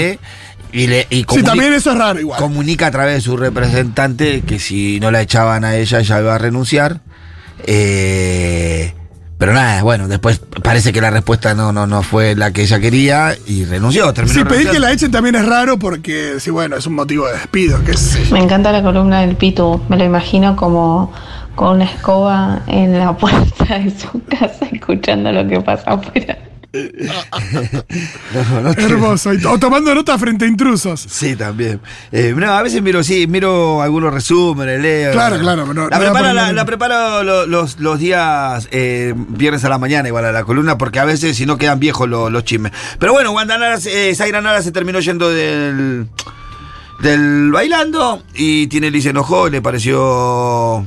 Speaker 2: Y, le, y
Speaker 3: Sí,
Speaker 2: comuni-
Speaker 3: también eso es raro igual.
Speaker 2: comunica a través de su representante que si no la echaban a ella, ella iba a renunciar. Eh, pero nada, bueno, después parece que la respuesta no, no, no fue la que ella quería y renunció. Terminó
Speaker 3: Sí, pedir que la echen también es raro porque, sí, bueno, es un motivo de despido, qué sé.
Speaker 8: Me encanta la columna del Pitu. Me lo imagino como con una escoba en la [LAUGHS] puerta de su casa escuchando lo que pasa afuera. [LAUGHS]
Speaker 2: No,
Speaker 3: Hermoso. O tomando nota frente a intrusos.
Speaker 2: Sí, también. Eh, no, a veces miro, sí, miro algunos resúmenes, leo.
Speaker 3: Claro, claro, no-
Speaker 2: la, preparo, la, la preparo los, los días eh, viernes a la mañana, igual a la columna, porque a veces si no quedan viejos los, los chismes. Pero bueno, Wanda Nara, se- eh, Zaira Nara se terminó yendo del, del bailando y Tinelli se enojó le pareció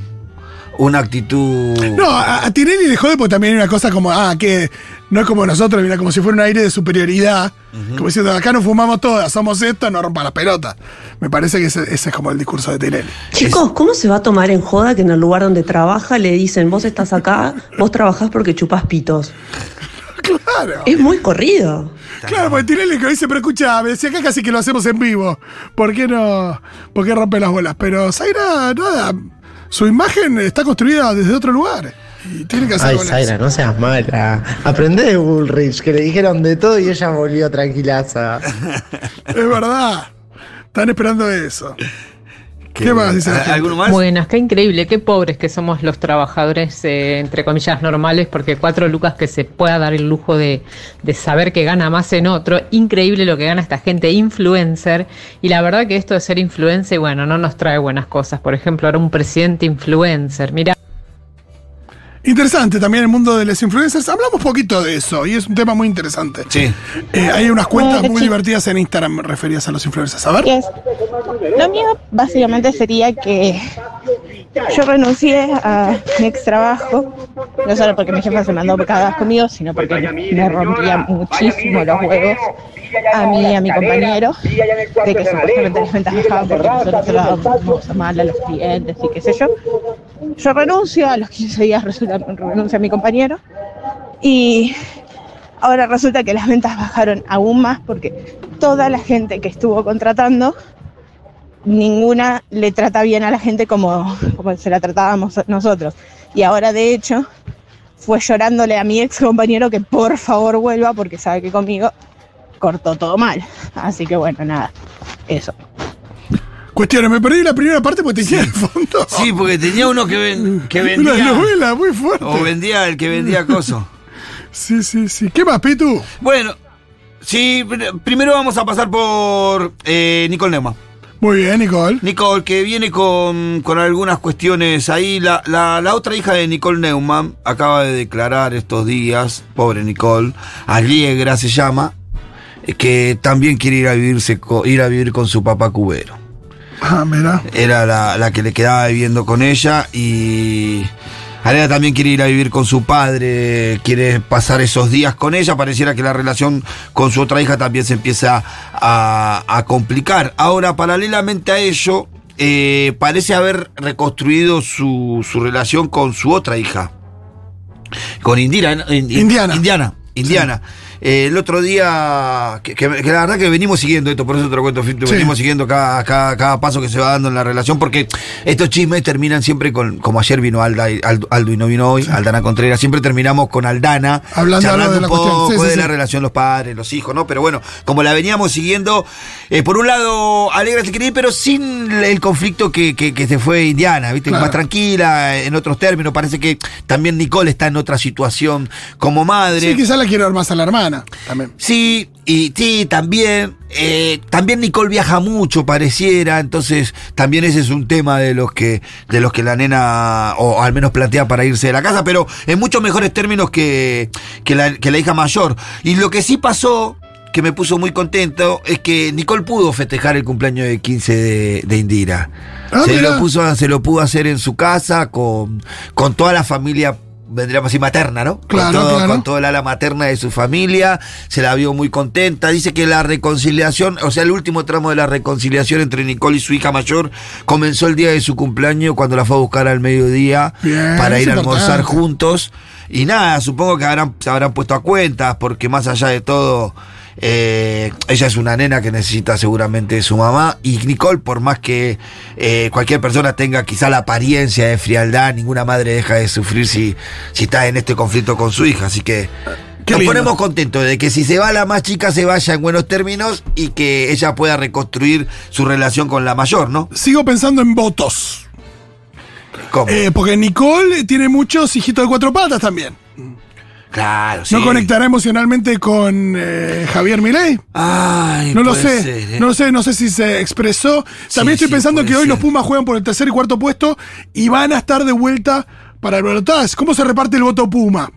Speaker 2: una actitud.
Speaker 3: No, a, a Tinelli le jode porque también hay una cosa como, ah, que no es como nosotros, mira, como si fuera un aire de superioridad. Como diciendo, acá no fumamos todas, somos esto, no rompa las pelotas. Me parece que ese, ese es como el discurso de Tinelli.
Speaker 9: Chicos, ¿cómo se va a tomar en joda que en el lugar donde trabaja le dicen, vos estás acá, vos trabajás porque chupás pitos? [LAUGHS]
Speaker 3: Claro.
Speaker 9: Es muy corrido.
Speaker 3: Claro, porque Tinelli que dice, pero escuchame, si acá casi que lo hacemos en vivo, ¿por qué no? ¿Por qué rompe las bolas? Pero Zaira, nada, su imagen está construida desde otro lugar. Y tiene que hacer
Speaker 10: Ay, Zaira,
Speaker 3: eso.
Speaker 10: no seas mala. Aprende de Bullrich, que le dijeron de todo y ella volvió tranquilaza. [LAUGHS]
Speaker 3: Es verdad. Están esperando eso. ¿Qué más dice la gente?
Speaker 2: ¿Alguno más?
Speaker 4: Buenas, qué increíble, qué pobres que somos los trabajadores, eh, entre comillas, normales, porque cuatro lucas que se pueda dar el lujo de, de saber que gana más en otro. Increíble lo que gana esta gente influencer. Y la verdad que esto de ser influencer, bueno, no nos trae buenas cosas. Por ejemplo, ahora un presidente influencer. Mira.
Speaker 3: Interesante también el mundo de las influencers. Hablamos poquito de eso y es un tema muy interesante.
Speaker 2: Sí.
Speaker 3: Eh, hay unas cuentas muy divertidas en Instagram referidas a los influencers. A ver.
Speaker 7: Yes. Lo mío básicamente sería que yo renuncié a mi ex trabajo, no solo porque mi jefa se mandó pecadas conmigo, sino porque me rompía muchísimo los huevos a mí y a mi compañero, de que supuestamente las ventas bajaban porque nosotros mal a los clientes y qué sé yo. Yo renuncio, a los 15 días resulta, renuncia mi compañero y ahora resulta que las ventas bajaron aún más porque toda la gente que estuvo contratando ninguna le trata bien a la gente como, como se la tratábamos nosotros. Y ahora, de hecho, fue llorándole a mi ex compañero que por favor vuelva porque sabe que conmigo cortó todo mal. Así que bueno, nada, eso.
Speaker 3: Cuestiones, me perdí la primera parte porque tenía el fondo.
Speaker 2: Sí, porque tenía uno que, ven- [LAUGHS] que vendía.
Speaker 3: Una novela muy fuerte.
Speaker 2: O vendía el que vendía coso.
Speaker 3: Sí, sí, sí. ¿Qué más, Pitu?
Speaker 2: Bueno, sí, pr- primero vamos a pasar por eh, Nicole Neumann.
Speaker 3: Muy bien, Nicole.
Speaker 2: Nicole, que viene con, con algunas cuestiones ahí. La, la- la otra hija de Nicole Neumann acaba de declarar estos días, pobre Nicole, Allegra se llama, eh, que también quiere ir a, vivirse ir a vivir con su papá cubero.
Speaker 3: Ah, mira.
Speaker 2: Era la, la que le quedaba viviendo con ella y Alea también quiere ir a vivir con su padre, quiere pasar esos días con ella. Pareciera que la relación con su otra hija también se empieza a, a complicar. Ahora, paralelamente a ello, eh, parece haber reconstruido su, su relación con su otra hija. Con Indira,
Speaker 3: Indiana.
Speaker 2: Indiana. Indiana. Eh, el otro día, que, que- que la verdad que venimos siguiendo esto, por eso te lo cuento, Fito,
Speaker 3: Sí.
Speaker 2: venimos siguiendo cada, cada, cada paso que se va dando en la relación, porque estos chismes terminan siempre con, como ayer vino Alda, y- Aldo, Aldo y no vino hoy, Aldana Contreras, siempre terminamos con Aldana,
Speaker 3: Hablando de
Speaker 2: un
Speaker 3: la
Speaker 2: poco.
Speaker 3: Sí,
Speaker 2: de la relación los padres, los hijos, ¿no? Pero bueno, como la veníamos siguiendo, eh, por un lado, Alegra quería ir, pero sin el conflicto que, que, se fue Indiana, ¿viste?
Speaker 3: Claro.
Speaker 2: Más tranquila, en otros términos, parece que también Nicole está en otra situación como madre.
Speaker 3: Sí, quizás la quiero ver más a también.
Speaker 2: Sí, y sí, también. eh, también Nicole viaja mucho, pareciera. Entonces, también ese es un tema de los que, de los que la nena, o al menos plantea para irse de la casa, pero en muchos mejores términos que, que, la, que la hija mayor. Y lo que sí pasó, que me puso muy contento, es que Nicole pudo festejar el cumpleaños de 15 de, de Indira.
Speaker 3: Ah,
Speaker 2: se, lo puso, se lo pudo hacer en su casa con, con toda la familia. Vendríamos así materna, ¿no?
Speaker 3: Claro,
Speaker 2: con todo,
Speaker 3: claro.
Speaker 2: con toda la ala materna de su familia, se la vio muy contenta. Dice que la reconciliación, o sea, el último tramo de la reconciliación entre Nicole y su hija mayor comenzó el día de su cumpleaños cuando la fue a buscar al mediodía
Speaker 3: Bien,
Speaker 2: para ir a almorzar juntos. Y nada, supongo que habrán, se habrán puesto a cuentas, porque más allá de todo, eh, ella es una nena que necesita seguramente de su mamá. Y Nicole, por más que eh, cualquier persona tenga quizá la apariencia de frialdad, ninguna madre deja de sufrir si, si está en este conflicto con su hija. Así que
Speaker 3: Qué
Speaker 2: nos
Speaker 3: lindo.
Speaker 2: ponemos contentos de que si se va la más chica, se vaya en buenos términos y que ella pueda reconstruir su relación con la mayor, ¿no?
Speaker 3: Sigo pensando en votos.
Speaker 2: ¿Cómo?
Speaker 3: Eh, porque Nicole tiene muchos hijitos de cuatro patas también.
Speaker 2: Claro, sí.
Speaker 3: ¿No conectará emocionalmente con eh, Javier Milei?
Speaker 2: Ay,
Speaker 3: No lo sé,
Speaker 2: ser, ¿eh?
Speaker 3: no lo sé, no sé si se expresó. También
Speaker 2: Sí,
Speaker 3: estoy
Speaker 2: sí,
Speaker 3: pensando que hoy
Speaker 2: ser.
Speaker 3: los Pumas juegan por el tercer y cuarto puesto y van a estar de vuelta para el balotaje. ¿Cómo se reparte el voto Puma?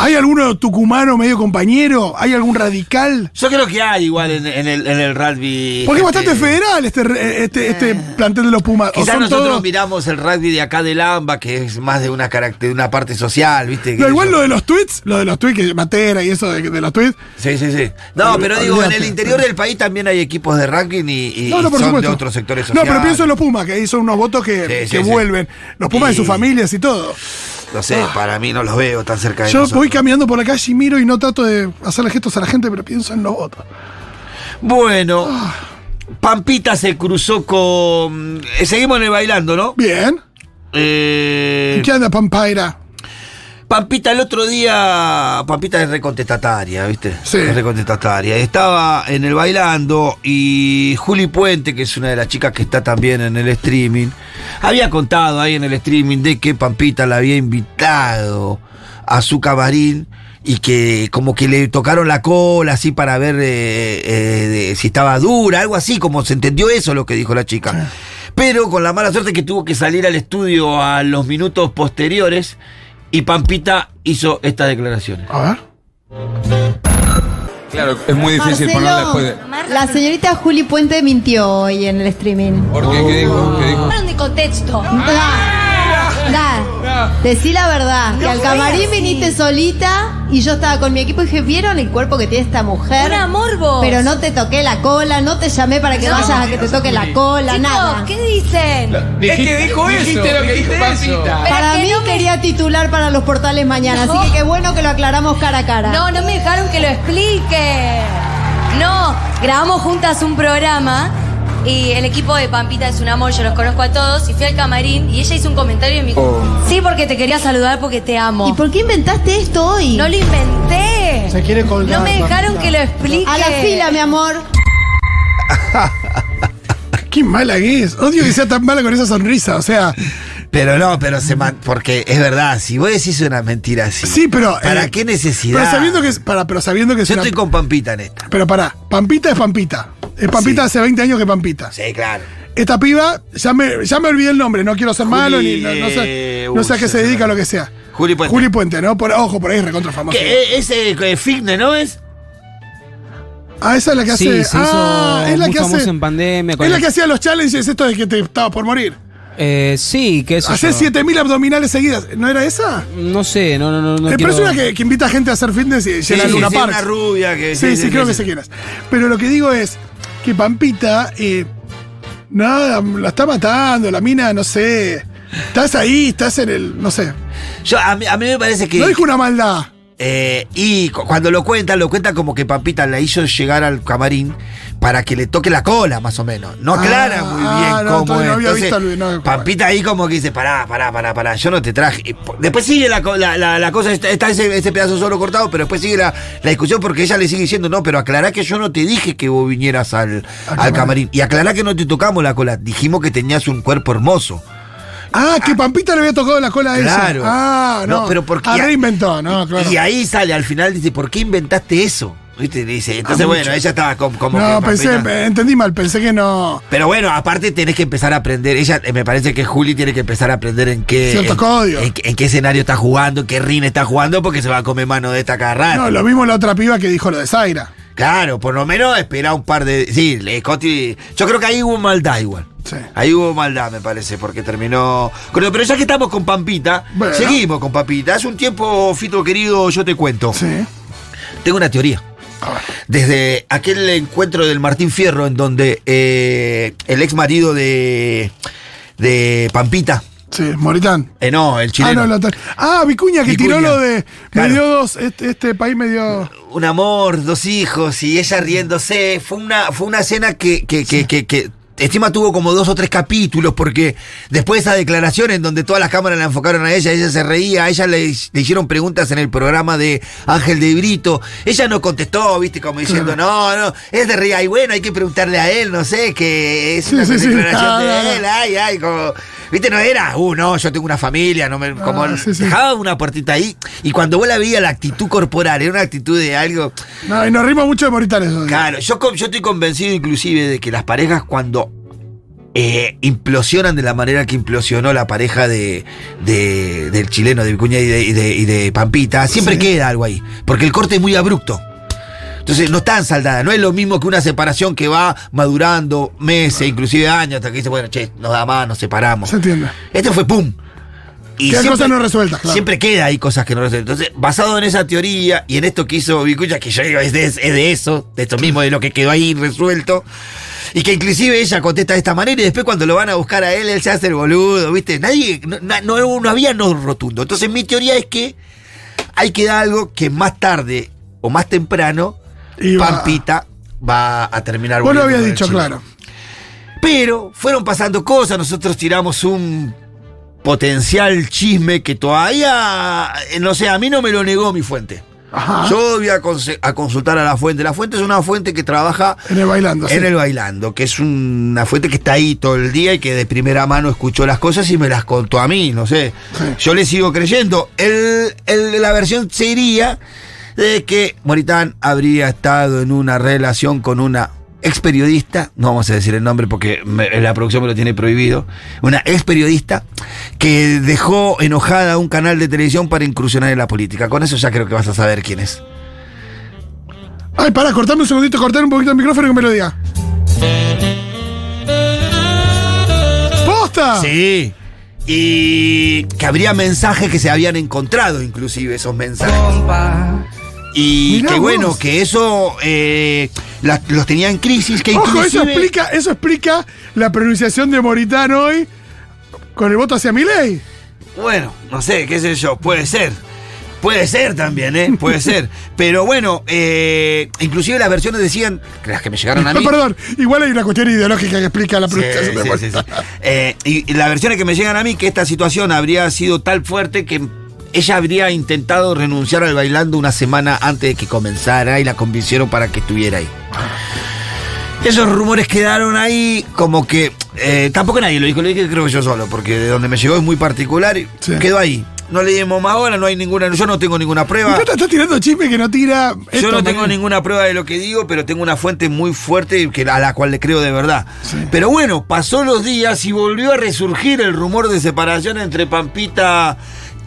Speaker 3: ¿Hay alguno tucumano medio compañero? ¿Hay algún radical?
Speaker 2: Yo creo que hay igual en, en el, en el rugby.
Speaker 3: Porque es
Speaker 2: gente-
Speaker 3: bastante federal este, re- este, este plantel de los Pumas.
Speaker 2: Quizás nosotros
Speaker 3: todos-
Speaker 2: miramos el rugby de acá del AMBA, que es más de una de una parte social, ¿viste?
Speaker 3: No, igual lo de los tweets, lo de los tweets, que Matera y eso de, de los tweets.
Speaker 2: Sí, sí, sí. No, pero digo, en el interior del país también hay equipos de rugby y,
Speaker 3: No, no,
Speaker 2: son
Speaker 3: supuesto.
Speaker 2: de otros sectores
Speaker 3: No,
Speaker 2: sociales.
Speaker 3: pero pienso en los Pumas, que ahí son unos votos que,
Speaker 2: Sí, sí,
Speaker 3: que
Speaker 2: sí.
Speaker 3: vuelven. Los Pumas de sus familias y todo.
Speaker 2: No sé, para mí no los veo tan cerca de
Speaker 3: Yo
Speaker 2: nosotros.
Speaker 3: voy caminando por la calle y miro y no trato de hacerle gestos a la gente, pero pienso en los votos.
Speaker 2: Bueno, Pampita se cruzó con... eh, seguimos en el bailando, ¿no?
Speaker 3: Bien.
Speaker 2: Eh,
Speaker 3: ¿Y qué anda Pampaira?
Speaker 2: Pampita el otro día, Pampita es recontestataria, ¿viste?
Speaker 3: Sí.
Speaker 2: Es recontestataria. Estaba en el bailando y Juli Puente, que es una de las chicas que está también en el streaming, había contado ahí en el streaming de que Pampita la había invitado a su camarín y que como que le tocaron la cola así para ver eh, eh, si estaba dura, algo así, como se entendió eso lo que dijo la chica. pero con la mala suerte que tuvo que salir al estudio a los minutos posteriores y Pampita hizo estas declaraciones.
Speaker 3: A ver.
Speaker 6: Claro, es muy difícil
Speaker 11: Marcelo,
Speaker 6: ponerla después de.
Speaker 11: La señorita Juli Puente mintió hoy en el streaming.
Speaker 6: ¿Por qué? ¿Qué dijo? ¿Qué dijo?
Speaker 12: De contexto.
Speaker 11: Da, Decí la verdad. que al camarín viniste solita y yo estaba con mi equipo y dije, ¿vieron el cuerpo que tiene esta mujer?
Speaker 12: Un amor vos.
Speaker 11: Pero no te toqué la cola, no te llamé para que
Speaker 12: No.
Speaker 11: vayas a que te toque la cola,
Speaker 12: Chicos,
Speaker 11: nada.
Speaker 12: ¿qué dicen?
Speaker 6: Es que dijo eso.
Speaker 13: dijiste lo que dijo
Speaker 6: dijiste eso.
Speaker 13: Pampita.
Speaker 12: Pero
Speaker 11: Para
Speaker 12: que
Speaker 11: mí
Speaker 12: no me-
Speaker 11: quería titular para los portales mañana,
Speaker 12: No.
Speaker 11: así que qué bueno que lo aclaramos cara a cara.
Speaker 12: No, no me dejaron que lo explique. No, grabamos juntas un programa y el equipo de Pampita es un amor, yo los conozco a todos y fui al camarín y ella hizo un comentario y me dijo, sí, porque te quería saludar porque te amo.
Speaker 11: ¿Y por qué inventaste esto hoy?
Speaker 12: No lo inventé.
Speaker 10: Se quiere colgar.
Speaker 12: No me dejaron
Speaker 10: Pampita.
Speaker 12: que lo explique.
Speaker 11: A la fila, mi amor. [LAUGHS]
Speaker 3: Qué mala que es. Odio que sea tan mala con esa sonrisa. O sea,
Speaker 2: Pero no, pero se man- porque es verdad, si vos decís una mentira así.
Speaker 3: sí, pero.
Speaker 2: ¿Para
Speaker 3: eh,
Speaker 2: qué necesidad?
Speaker 3: Pero sabiendo que es. Para, pero sabiendo que es
Speaker 2: Yo
Speaker 3: una-
Speaker 2: estoy con Pampita en esta.
Speaker 3: Pero pará, Pampita es Pampita. Es Pampita
Speaker 2: Sí.
Speaker 3: hace 20 años que Pampita.
Speaker 2: Sí, claro.
Speaker 3: Esta piba, ya me, ya me olvidé el nombre, no quiero ser
Speaker 2: Juli,
Speaker 3: malo, ni no, no sé,
Speaker 2: eh,
Speaker 3: no sé a qué se
Speaker 2: se
Speaker 3: dedica,
Speaker 2: me-
Speaker 3: lo que sea.
Speaker 2: Juli Puente.
Speaker 3: Juli Puente, ¿no? Por, ojo, por ahí es recontra famoso.
Speaker 2: ¿Qué, eh, ese eh, fitness, ¿no es?
Speaker 3: Ah, esa es la que
Speaker 14: Sí,
Speaker 3: hace.
Speaker 14: se hizo
Speaker 3: ah, es la que hace.
Speaker 14: en pandemia.
Speaker 3: Es la
Speaker 14: el-
Speaker 3: que hacía los challenges, esto de que te estaba por morir.
Speaker 14: Eh, sí, que eso.
Speaker 3: Hacer 7000 abdominales seguidas. ¿No era esa?
Speaker 14: No sé, no, no, no. no
Speaker 3: pero
Speaker 14: quiero-
Speaker 3: es una que, que invita a gente a hacer fitness y llena
Speaker 2: sí,
Speaker 3: Luna
Speaker 2: sí,
Speaker 3: Park.
Speaker 2: una rubia que-
Speaker 3: Sí, sí,
Speaker 2: sí,
Speaker 3: creo
Speaker 2: sí,
Speaker 3: que
Speaker 2: sí.
Speaker 3: quién es. Pero lo que digo es que Pampita, eh, nada, la está matando, la mina, no sé. Estás ahí, estás en el. No sé.
Speaker 2: Yo, a, mí, a mí me parece que.
Speaker 3: No dijo una maldad.
Speaker 2: Eh, y cu- cuando lo cuenta, lo cuenta como que Pampita la hizo llegar al camarín para que le toque la cola, más o menos. No
Speaker 3: Ah,
Speaker 2: aclara muy bien
Speaker 3: ah, no,
Speaker 2: cómo
Speaker 3: todavía
Speaker 2: es.
Speaker 3: no había
Speaker 2: Entonces,
Speaker 3: visto el- no,
Speaker 2: Pampita ahí como que dice, pará, pará, pará, pará, yo no te traje. Después sigue la, la, la- la cosa, está, está ese, ese pedazo solo cortado, pero después sigue la, la discusión porque ella le sigue diciendo, no, pero aclará que yo no te dije que vos vinieras al, al camarín. Y aclará que no te tocamos la cola, dijimos que tenías un cuerpo hermoso.
Speaker 3: Ah, que Pampita le había tocado la cola a ella.
Speaker 2: Claro.
Speaker 3: Ah, no.
Speaker 2: No, pero porque-
Speaker 3: Ah, reinventó, no, claro.
Speaker 2: Y ahí sale al final, dice, ¿por qué inventaste eso? ¿Viste? Dice, entonces
Speaker 3: Ah,
Speaker 2: bueno, ella estaba com- como
Speaker 3: no,
Speaker 2: que
Speaker 3: pensé,
Speaker 2: Pampita-
Speaker 3: entendí mal, pensé que no.
Speaker 2: Pero bueno, aparte tenés que empezar a aprender. Ella, eh, me parece que Juli tiene que empezar a aprender en qué.
Speaker 3: Ciertos
Speaker 2: en,
Speaker 3: códigos.
Speaker 2: En, en qué escenario está jugando, qué ring está jugando, porque se va a comer mano de esta cada rato.
Speaker 3: No, lo mismo la otra piba que dijo lo de Zaira.
Speaker 2: Claro, por lo menos espera un par de. Sí, Coti. Yo creo que ahí hubo maldad igual.
Speaker 3: Sí.
Speaker 2: Ahí hubo maldad, me parece, porque terminó. Pero, pero ya que estamos con Pampita,
Speaker 3: Bueno.
Speaker 2: seguimos con Pampita. Hace un tiempo, Fito querido, yo te cuento.
Speaker 3: Sí.
Speaker 2: Tengo una teoría. Desde aquel encuentro del Martín Fierro, en donde eh, el ex marido de, de Pampita,
Speaker 3: Sí, Moritán.
Speaker 2: eh, no, el
Speaker 3: Ah,
Speaker 2: chileno,
Speaker 3: no, la otra- ah, Vicuña que
Speaker 2: Vicuña.
Speaker 3: tiró lo de.
Speaker 2: Claro.
Speaker 3: Me dio dos. Este, este país me dio.
Speaker 2: un amor, dos hijos y ella riéndose, fue una, fue una escena que, que, que, que- que encima tuvo como dos o tres capítulos, porque después de esa declaración en donde todas las cámaras la enfocaron a ella, ella se reía, a ella le, le hicieron preguntas en el programa de Ángel de Brito, ella no contestó, viste, como diciendo, no, no, es de reír, y bueno, hay que preguntarle a él, no sé, que es una
Speaker 3: sí, sí.
Speaker 2: declaración
Speaker 3: Ah,
Speaker 2: de
Speaker 3: no, no.
Speaker 2: él, ay, ay, como, viste, no era, uh, no, yo tengo una familia, no me, como,
Speaker 3: Ah, sí.
Speaker 2: dejaba una puertita ahí, y cuando vos la veías, la actitud corporal, era una actitud de algo,
Speaker 3: No, y nos rimos mucho de Moritán eso.
Speaker 2: Claro, yo, yo estoy convencido inclusive de que las parejas cuando eh, implosionan de la manera que implosionó la pareja de, de- del chileno, de Vicuña y de, y de- y de Pampita, siempre
Speaker 3: Sí.
Speaker 2: queda algo ahí, porque el corte es muy abrupto. Entonces no están saldadas, no es lo mismo que una separación que va madurando meses, inclusive años, hasta que dice, bueno, che, nos da más, nos separamos.
Speaker 3: Se entiende.
Speaker 2: Este fue pum. Y
Speaker 3: Quedan cosas no resueltas, claro.
Speaker 2: Siempre queda ahí cosas que no resueltas. Entonces, basado en esa teoría y en esto que hizo Vicuña, que yo digo, es de, es de eso, de esto mismo, de lo que quedó ahí resuelto. Y que inclusive ella contesta de esta manera y después cuando lo van a buscar a él, él se hace el boludo, ¿viste? Nadie, no, no, no había no rotundo. Entonces mi teoría es que hay que dar algo que más tarde o más temprano
Speaker 3: va-
Speaker 2: Pampita va a terminar
Speaker 3: Vos lo habías dicho, claro.
Speaker 2: Pero fueron pasando cosas, nosotros tiramos un potencial chisme que todavía, eh, no sé, a mí no me lo negó mi fuente.
Speaker 3: Ajá.
Speaker 2: Yo voy a, a consultar a la fuente. La fuente es una fuente que trabaja
Speaker 3: En el bailando. sí.
Speaker 2: en el bailando, que es una fuente que está ahí todo el día y que de primera mano escuchó las cosas y me las contó a mí, no sé.
Speaker 3: Sí.
Speaker 2: Yo le sigo creyendo. El, el- la versión sería de que Moritán habría estado en una relación con una ex periodista, no vamos a decir el nombre porque me- la producción me lo tiene prohibido, una ex periodista que dejó enojada un canal de televisión para incursionar en la política. Con eso ya creo que vas a saber quién es.
Speaker 3: Ay, para, cortame un segundito, cortar un poquito el micrófono y que me lo diga. ¡Posta!
Speaker 2: Sí. Y que habría mensajes que se habían encontrado, inclusive esos mensajes. Y
Speaker 3: Mirá
Speaker 2: que
Speaker 3: vos.
Speaker 2: bueno, que eso eh, la- los tenía en crisis, que
Speaker 3: Ojo, eso explica, eso explica la pronunciación de Moritán hoy con el voto hacia Milei.
Speaker 2: Bueno, no sé, qué sé yo, puede ser. Puede ser también, ¿eh? Puede ser. [LAUGHS] Pero bueno, eh, inclusive las versiones decían, las que me llegaron a mí.
Speaker 3: No, [LAUGHS] perdón, igual hay una cuestión ideológica que explica la pronunciación de
Speaker 2: sí,
Speaker 3: Moritán.
Speaker 2: sí, sí. Eh, y, y las versiones que me llegan a mí, que esta situación habría sido tal fuerte que ella habría intentado renunciar al bailando una semana antes de que comenzara y la convencieron para que estuviera ahí. Esos rumores quedaron ahí como que... eh, tampoco nadie lo dijo, lo dije creo que yo solo, porque de donde me llegó es muy particular y quedó ahí. No le dimos más ahora, no hay ninguna, yo no tengo ninguna prueba.
Speaker 3: Usted está tirando chisme que no tira.
Speaker 2: Yo no tengo ninguna prueba de lo que digo, pero tengo una fuente muy fuerte que, a la cual le creo de verdad. Pero bueno, pasó los días y volvió a resurgir el rumor de separación entre Pampita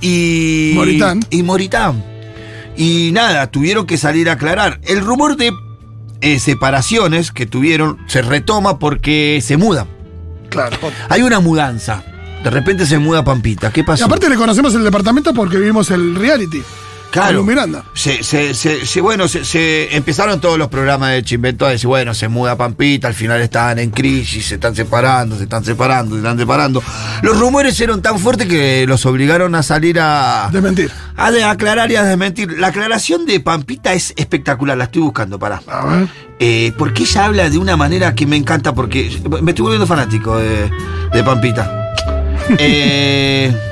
Speaker 2: y
Speaker 3: Moritán.
Speaker 2: Y Moritán. Y nada, tuvieron que salir a aclarar. El rumor de eh, separaciones que tuvieron se retoma porque se mudan.
Speaker 3: Claro.
Speaker 2: Hay una mudanza. De repente se muda Pampita. ¿Qué
Speaker 3: Y
Speaker 2: pasó?
Speaker 3: aparte le conocemos el departamento porque vimos el reality.
Speaker 2: Claro.
Speaker 3: Miranda.
Speaker 2: Se, se- se- se- bueno, se, empezaron todos los programas de Chimbento a decir, bueno, se muda Pampita, al final estaban en crisis, se están separando, se están separando, se están separando. Los rumores eran tan fuertes que los obligaron a salir a...
Speaker 3: Desmentir.
Speaker 2: A de aclarar y a desmentir. La aclaración de Pampita es espectacular, la estoy buscando, para.
Speaker 3: A ver.
Speaker 2: Eh, porque ella habla de una manera que me encanta, porque me estoy volviendo fanático de, de Pampita. Eh, [LAUGHS]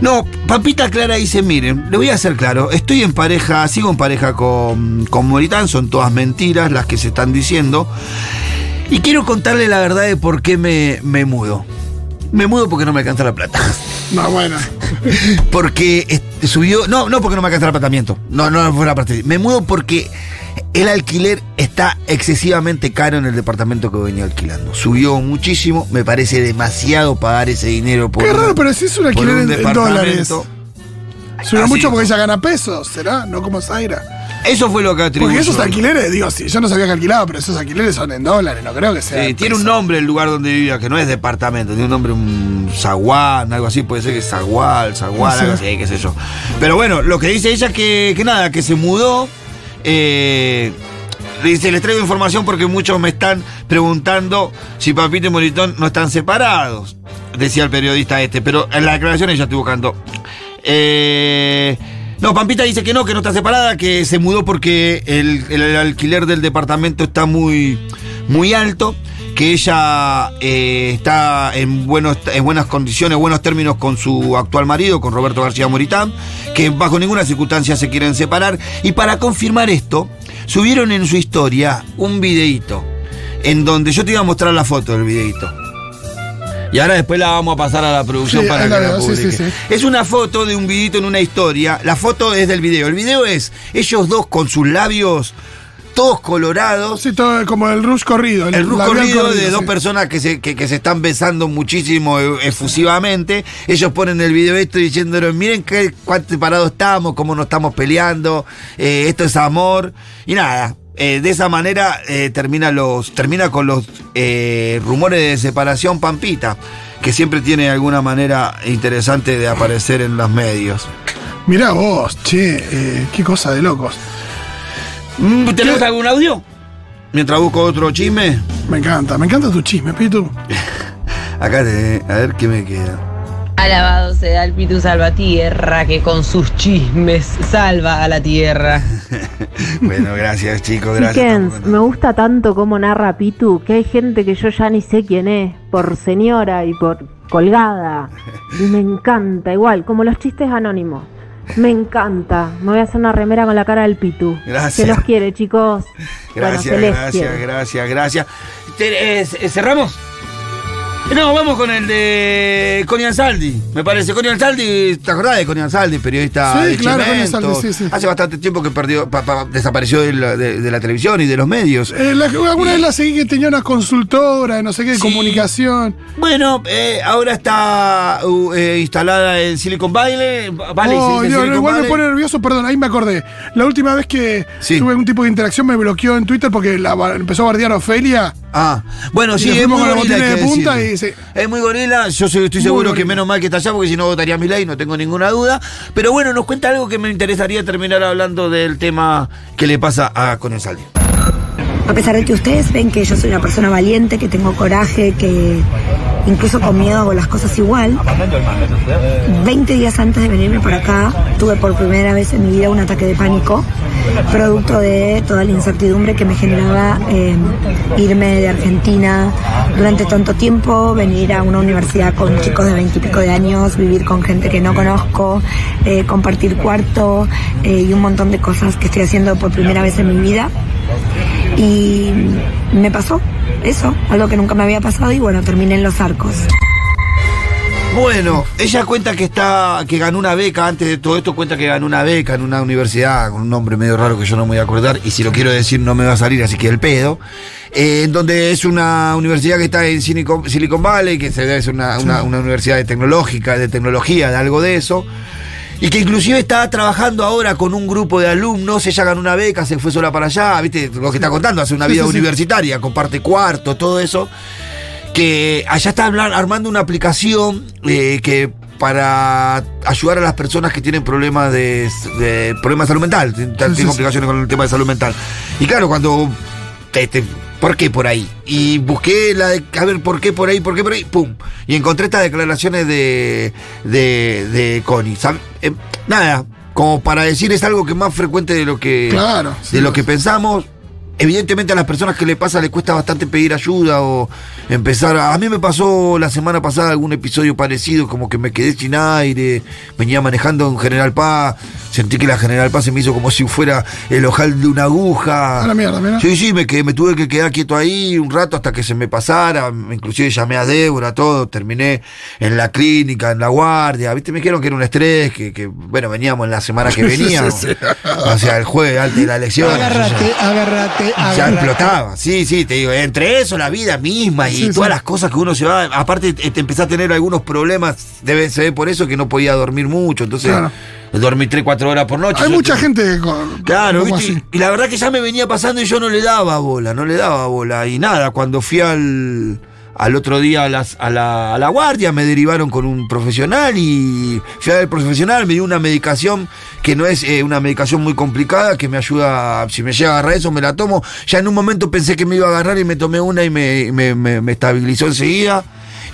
Speaker 2: no, Pampita Clara dice, miren, le voy a hacer claro, estoy en pareja, sigo en pareja con, con Moritán, son todas mentiras las que se están diciendo. Y quiero contarle la verdad de por qué me, me mudo. Me mudo porque no me alcanza la plata.
Speaker 3: No, bueno.
Speaker 2: Porque subió. No, no porque no me alcanza el apartamento. No, no fue la parte. Me mudo porque el alquiler está excesivamente caro en el departamento que venía alquilando. Subió muchísimo. Me parece demasiado pagar ese dinero por.
Speaker 3: Qué
Speaker 2: un-
Speaker 3: raro, pero si es un alquiler
Speaker 2: un
Speaker 3: en, dólares. Subió mucho porque ella gana pesos, ¿será? No como Zaira.
Speaker 2: Eso fue lo que atribuyó.
Speaker 3: Porque esos alquileres, digo, sí, yo no sabía que alquilaba, pero esos alquileres son en dólares, no creo que sea.
Speaker 2: Sí,
Speaker 3: en
Speaker 2: tiene un nombre el lugar donde vivía, que no es departamento, tiene un nombre, un zaguán, algo así, puede ser que es zagual, zagual,
Speaker 3: No sé.
Speaker 2: algo así, qué sé yo. Pero bueno, lo que dice ella que, que nada, que se mudó. Eh, dice, les traigo información porque muchos me están preguntando si Papito y Moritón no están separados, decía el periodista este, pero en la declaración ella estoy buscando. Eh, no, Pampita dice que no, que no está separada, que se mudó porque el, el alquiler del departamento está muy, muy alto, que ella eh, está en, buenos, en buenas condiciones, buenos términos con su actual marido, con Roberto García Moritán, que bajo ninguna circunstancia se quieren separar. Y para confirmar esto, subieron en su historia un videíto, en donde yo te iba a mostrar la foto del videíto. Y ahora después la vamos a pasar a la producción
Speaker 3: Sí,
Speaker 2: para que
Speaker 3: la
Speaker 2: publique.
Speaker 3: sí, sí.
Speaker 2: Es una foto de un videito en una historia. La foto es del video. El video es ellos dos con sus labios todos colorados.
Speaker 3: Sí, todo como el rush corrido.
Speaker 2: El rush
Speaker 3: labial
Speaker 2: corrido de dos personas que se, que, que se están besando muchísimo eh, efusivamente. Ellos ponen el video esto diciéndonos, miren qué cuánto separados estamos, cómo nos estamos peleando, eh, esto es amor. Y nada, eh, de esa manera eh, termina, los, termina con los eh, rumores de separación Pampita, que siempre tiene alguna manera interesante de aparecer en los medios.
Speaker 3: Mirá vos, che, qué cosa de locos.
Speaker 2: Mm, ¿Tenemos algún audio? Mientras busco otro chisme.
Speaker 3: Me encanta, me encanta tu chisme, Pitu. [LAUGHS]
Speaker 2: Acá te, a ver qué me queda.
Speaker 13: Alabado sea el Pitu Salvatierra que con sus chismes salva a la tierra. [LAUGHS]
Speaker 2: Bueno, gracias chicos, gracias.
Speaker 15: Chickens, me gusta tanto cómo narra Pitu que hay gente que yo ya ni sé quién es, por señora y por colgada. Y me encanta, igual, como los chistes anónimos. Me encanta. Me voy a hacer una remera con la cara del Pitu.
Speaker 2: Gracias.
Speaker 15: Se los quiere, chicos.
Speaker 2: Gracias,
Speaker 15: bueno,
Speaker 2: gracias,
Speaker 15: quiere.
Speaker 2: gracias, gracias. Eh, eh, ¿Cerramos? No, vamos con el de Connie Ansaldi, me parece. Connie Ansaldi, ¿te acordás de Connie Ansaldi, periodista
Speaker 3: Sí,
Speaker 2: de
Speaker 3: claro, Connie? Ansaldi, sí, sí.
Speaker 2: Hace bastante tiempo que perdió, pa- pa- desapareció de la, de- de la televisión y de los medios.
Speaker 3: Eh, la- alguna vez la seguí que tenía una consultora no sé qué, de comunicación.
Speaker 2: Bueno, eh, ahora está uh, eh, instalada en Silicon Valley. Valley
Speaker 3: Oh, Dios,
Speaker 2: Silicon
Speaker 3: igual me pone nervioso, perdón, ahí me acordé. La última vez que tuve algún tipo de interacción me bloqueó en Twitter porque la, empezó a bardear a Ofelia.
Speaker 2: Ah, bueno, sí, es muy
Speaker 3: con
Speaker 2: gorila,
Speaker 3: de punta y.
Speaker 2: Es muy gorila, yo soy- estoy
Speaker 3: Muy
Speaker 2: seguro que menos mal que está allá, porque si no votaría mi ley, no tengo ninguna duda. Pero bueno, nos cuenta algo que me interesaría terminar hablando del tema que le pasa a Connie Ansaldi.
Speaker 16: A pesar de que ustedes ven que yo soy una persona valiente, que tengo coraje, que incluso con miedo hago las cosas igual, 20 días antes de venirme para acá tuve por primera vez en mi vida un ataque de pánico, producto de toda la incertidumbre que me generaba eh, irme de Argentina durante tanto tiempo, venir a una universidad con chicos de 20 y pico de años, vivir con gente que no conozco, eh, compartir cuarto eh, y un montón de cosas que estoy haciendo por primera vez en mi vida. Y me pasó eso, algo que nunca me había pasado y bueno, terminé en los arcos.
Speaker 2: Bueno, ella cuenta que está, que ganó una beca, antes de todo esto cuenta que ganó una beca en una universidad con un nombre medio raro que yo no me voy a acordar, y si lo quiero decir no me va a salir, así que el pedo. eh, en donde es una universidad que está en Silicon, Silicon Valley, que ser una, una- una universidad de tecnológica, de tecnología, de algo de eso. Y que inclusive está trabajando ahora con un grupo de alumnos, ella ganó una beca, se fue sola para allá, viste, lo que está contando, hace una vida
Speaker 3: sí, sí.
Speaker 2: universitaria, comparte cuarto, todo eso que allá está armando una aplicación eh, que para ayudar a las personas que tienen problemas de, de problemas de salud mental, tienen complicaciones con el tema de salud mental. Y claro, cuando te- te- ¿Por qué por ahí? Y busqué la de, a ver, ¿por qué por ahí? ¿Por qué por ahí? ¡Pum! Y encontré estas declaraciones de, de, de Connie. Eh, nada, como para decir es algo que es más frecuente de lo que,
Speaker 3: Claro, sí,
Speaker 2: de lo que pensamos. Evidentemente a las personas que le pasa les cuesta bastante pedir ayuda o empezar. A, a mí me pasó la semana pasada algún episodio parecido, como que me quedé sin aire, venía manejando en General Paz, sentí que la General Paz se me hizo como si fuera el ojal de una aguja.
Speaker 3: A la mierda, mira.
Speaker 2: Sí, sí, me, quedé- me tuve que quedar quieto ahí un rato hasta que se me pasara. Inclusive llamé a Débora, todo. Terminé en la clínica, en la guardia. ¿Viste? Me dijeron que era un estrés, que, que, bueno, veníamos en la semana que veníamos. O sea, el jueves antes de la elección.
Speaker 10: Agárrate, agárrate,
Speaker 2: Ya explotaba, sí, sí, te digo, entre eso, la vida misma y
Speaker 3: Sí,
Speaker 2: todas
Speaker 3: sí.
Speaker 2: las cosas que uno se va, aparte te empezás a tener algunos problemas, debe ser por eso que no podía dormir mucho, entonces
Speaker 3: Claro.
Speaker 2: dormí 3, 4 horas por noche.
Speaker 3: Hay
Speaker 2: Yo
Speaker 3: mucha
Speaker 2: te-
Speaker 3: gente con,
Speaker 2: Claro, ¿viste?
Speaker 3: así.
Speaker 2: Y la verdad que ya me venía pasando y yo no le daba bola, no le daba bola. Y nada, cuando fui al, al otro día a, las- a la, a la guardia, me derivaron con un profesional y fui al profesional, me dio una medicación que no es eh, una medicación muy complicada, que me ayuda, si me llega a agarrar eso, me la tomo. Ya en un momento pensé que me iba a agarrar y me tomé una y me, estabilizó enseguida.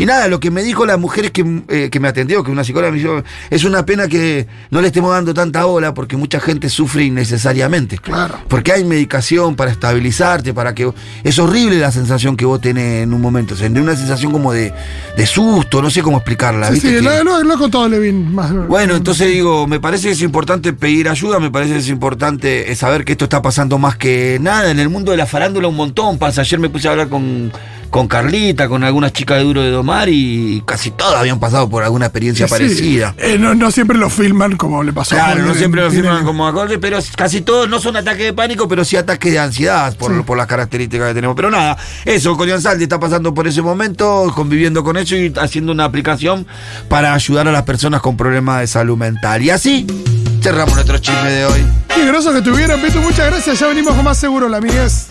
Speaker 2: Y nada, lo que me dijo la mujer que, eh, que me atendió, que una psicóloga me dijo, es una pena que no le estemos dando tanta bola porque mucha gente sufre innecesariamente.
Speaker 3: Claro.
Speaker 2: Porque hay medicación para estabilizarte, para que... Es horrible la sensación que vos tenés en un momento, o sea, una sensación como de, de susto, no sé cómo explicarla.
Speaker 3: Sí,
Speaker 2: ¿viste?
Speaker 3: sí,
Speaker 2: Que-
Speaker 3: lo, lo- lo ha contado Levin más.
Speaker 2: bueno, entonces digo, me parece que es importante pedir ayuda, me parece que es importante eh, saber que esto está pasando más que nada. En el mundo de la farándula un montón pasa. Ayer me puse a hablar con, con Carlita, con algunas chicas de Duro de Domar y casi todas habían pasado por alguna experiencia
Speaker 3: Sí,
Speaker 2: parecida.
Speaker 3: eh, no, no siempre lo filman como le pasó a
Speaker 2: Claro, no
Speaker 3: en
Speaker 2: siempre lo firman como acorde, pero casi todos no son ataques de pánico, pero sí ataques de ansiedad por, por las características que tenemos. Pero nada, eso, Corian Saldi está pasando por ese momento, conviviendo con eso y haciendo una aplicación para ayudar a las personas con problemas de salud mental. Y así cerramos nuestro chisme de hoy.
Speaker 3: Qué groso que tuvieron, Pitu. Muchas gracias. Ya venimos con más seguro, la amiguez.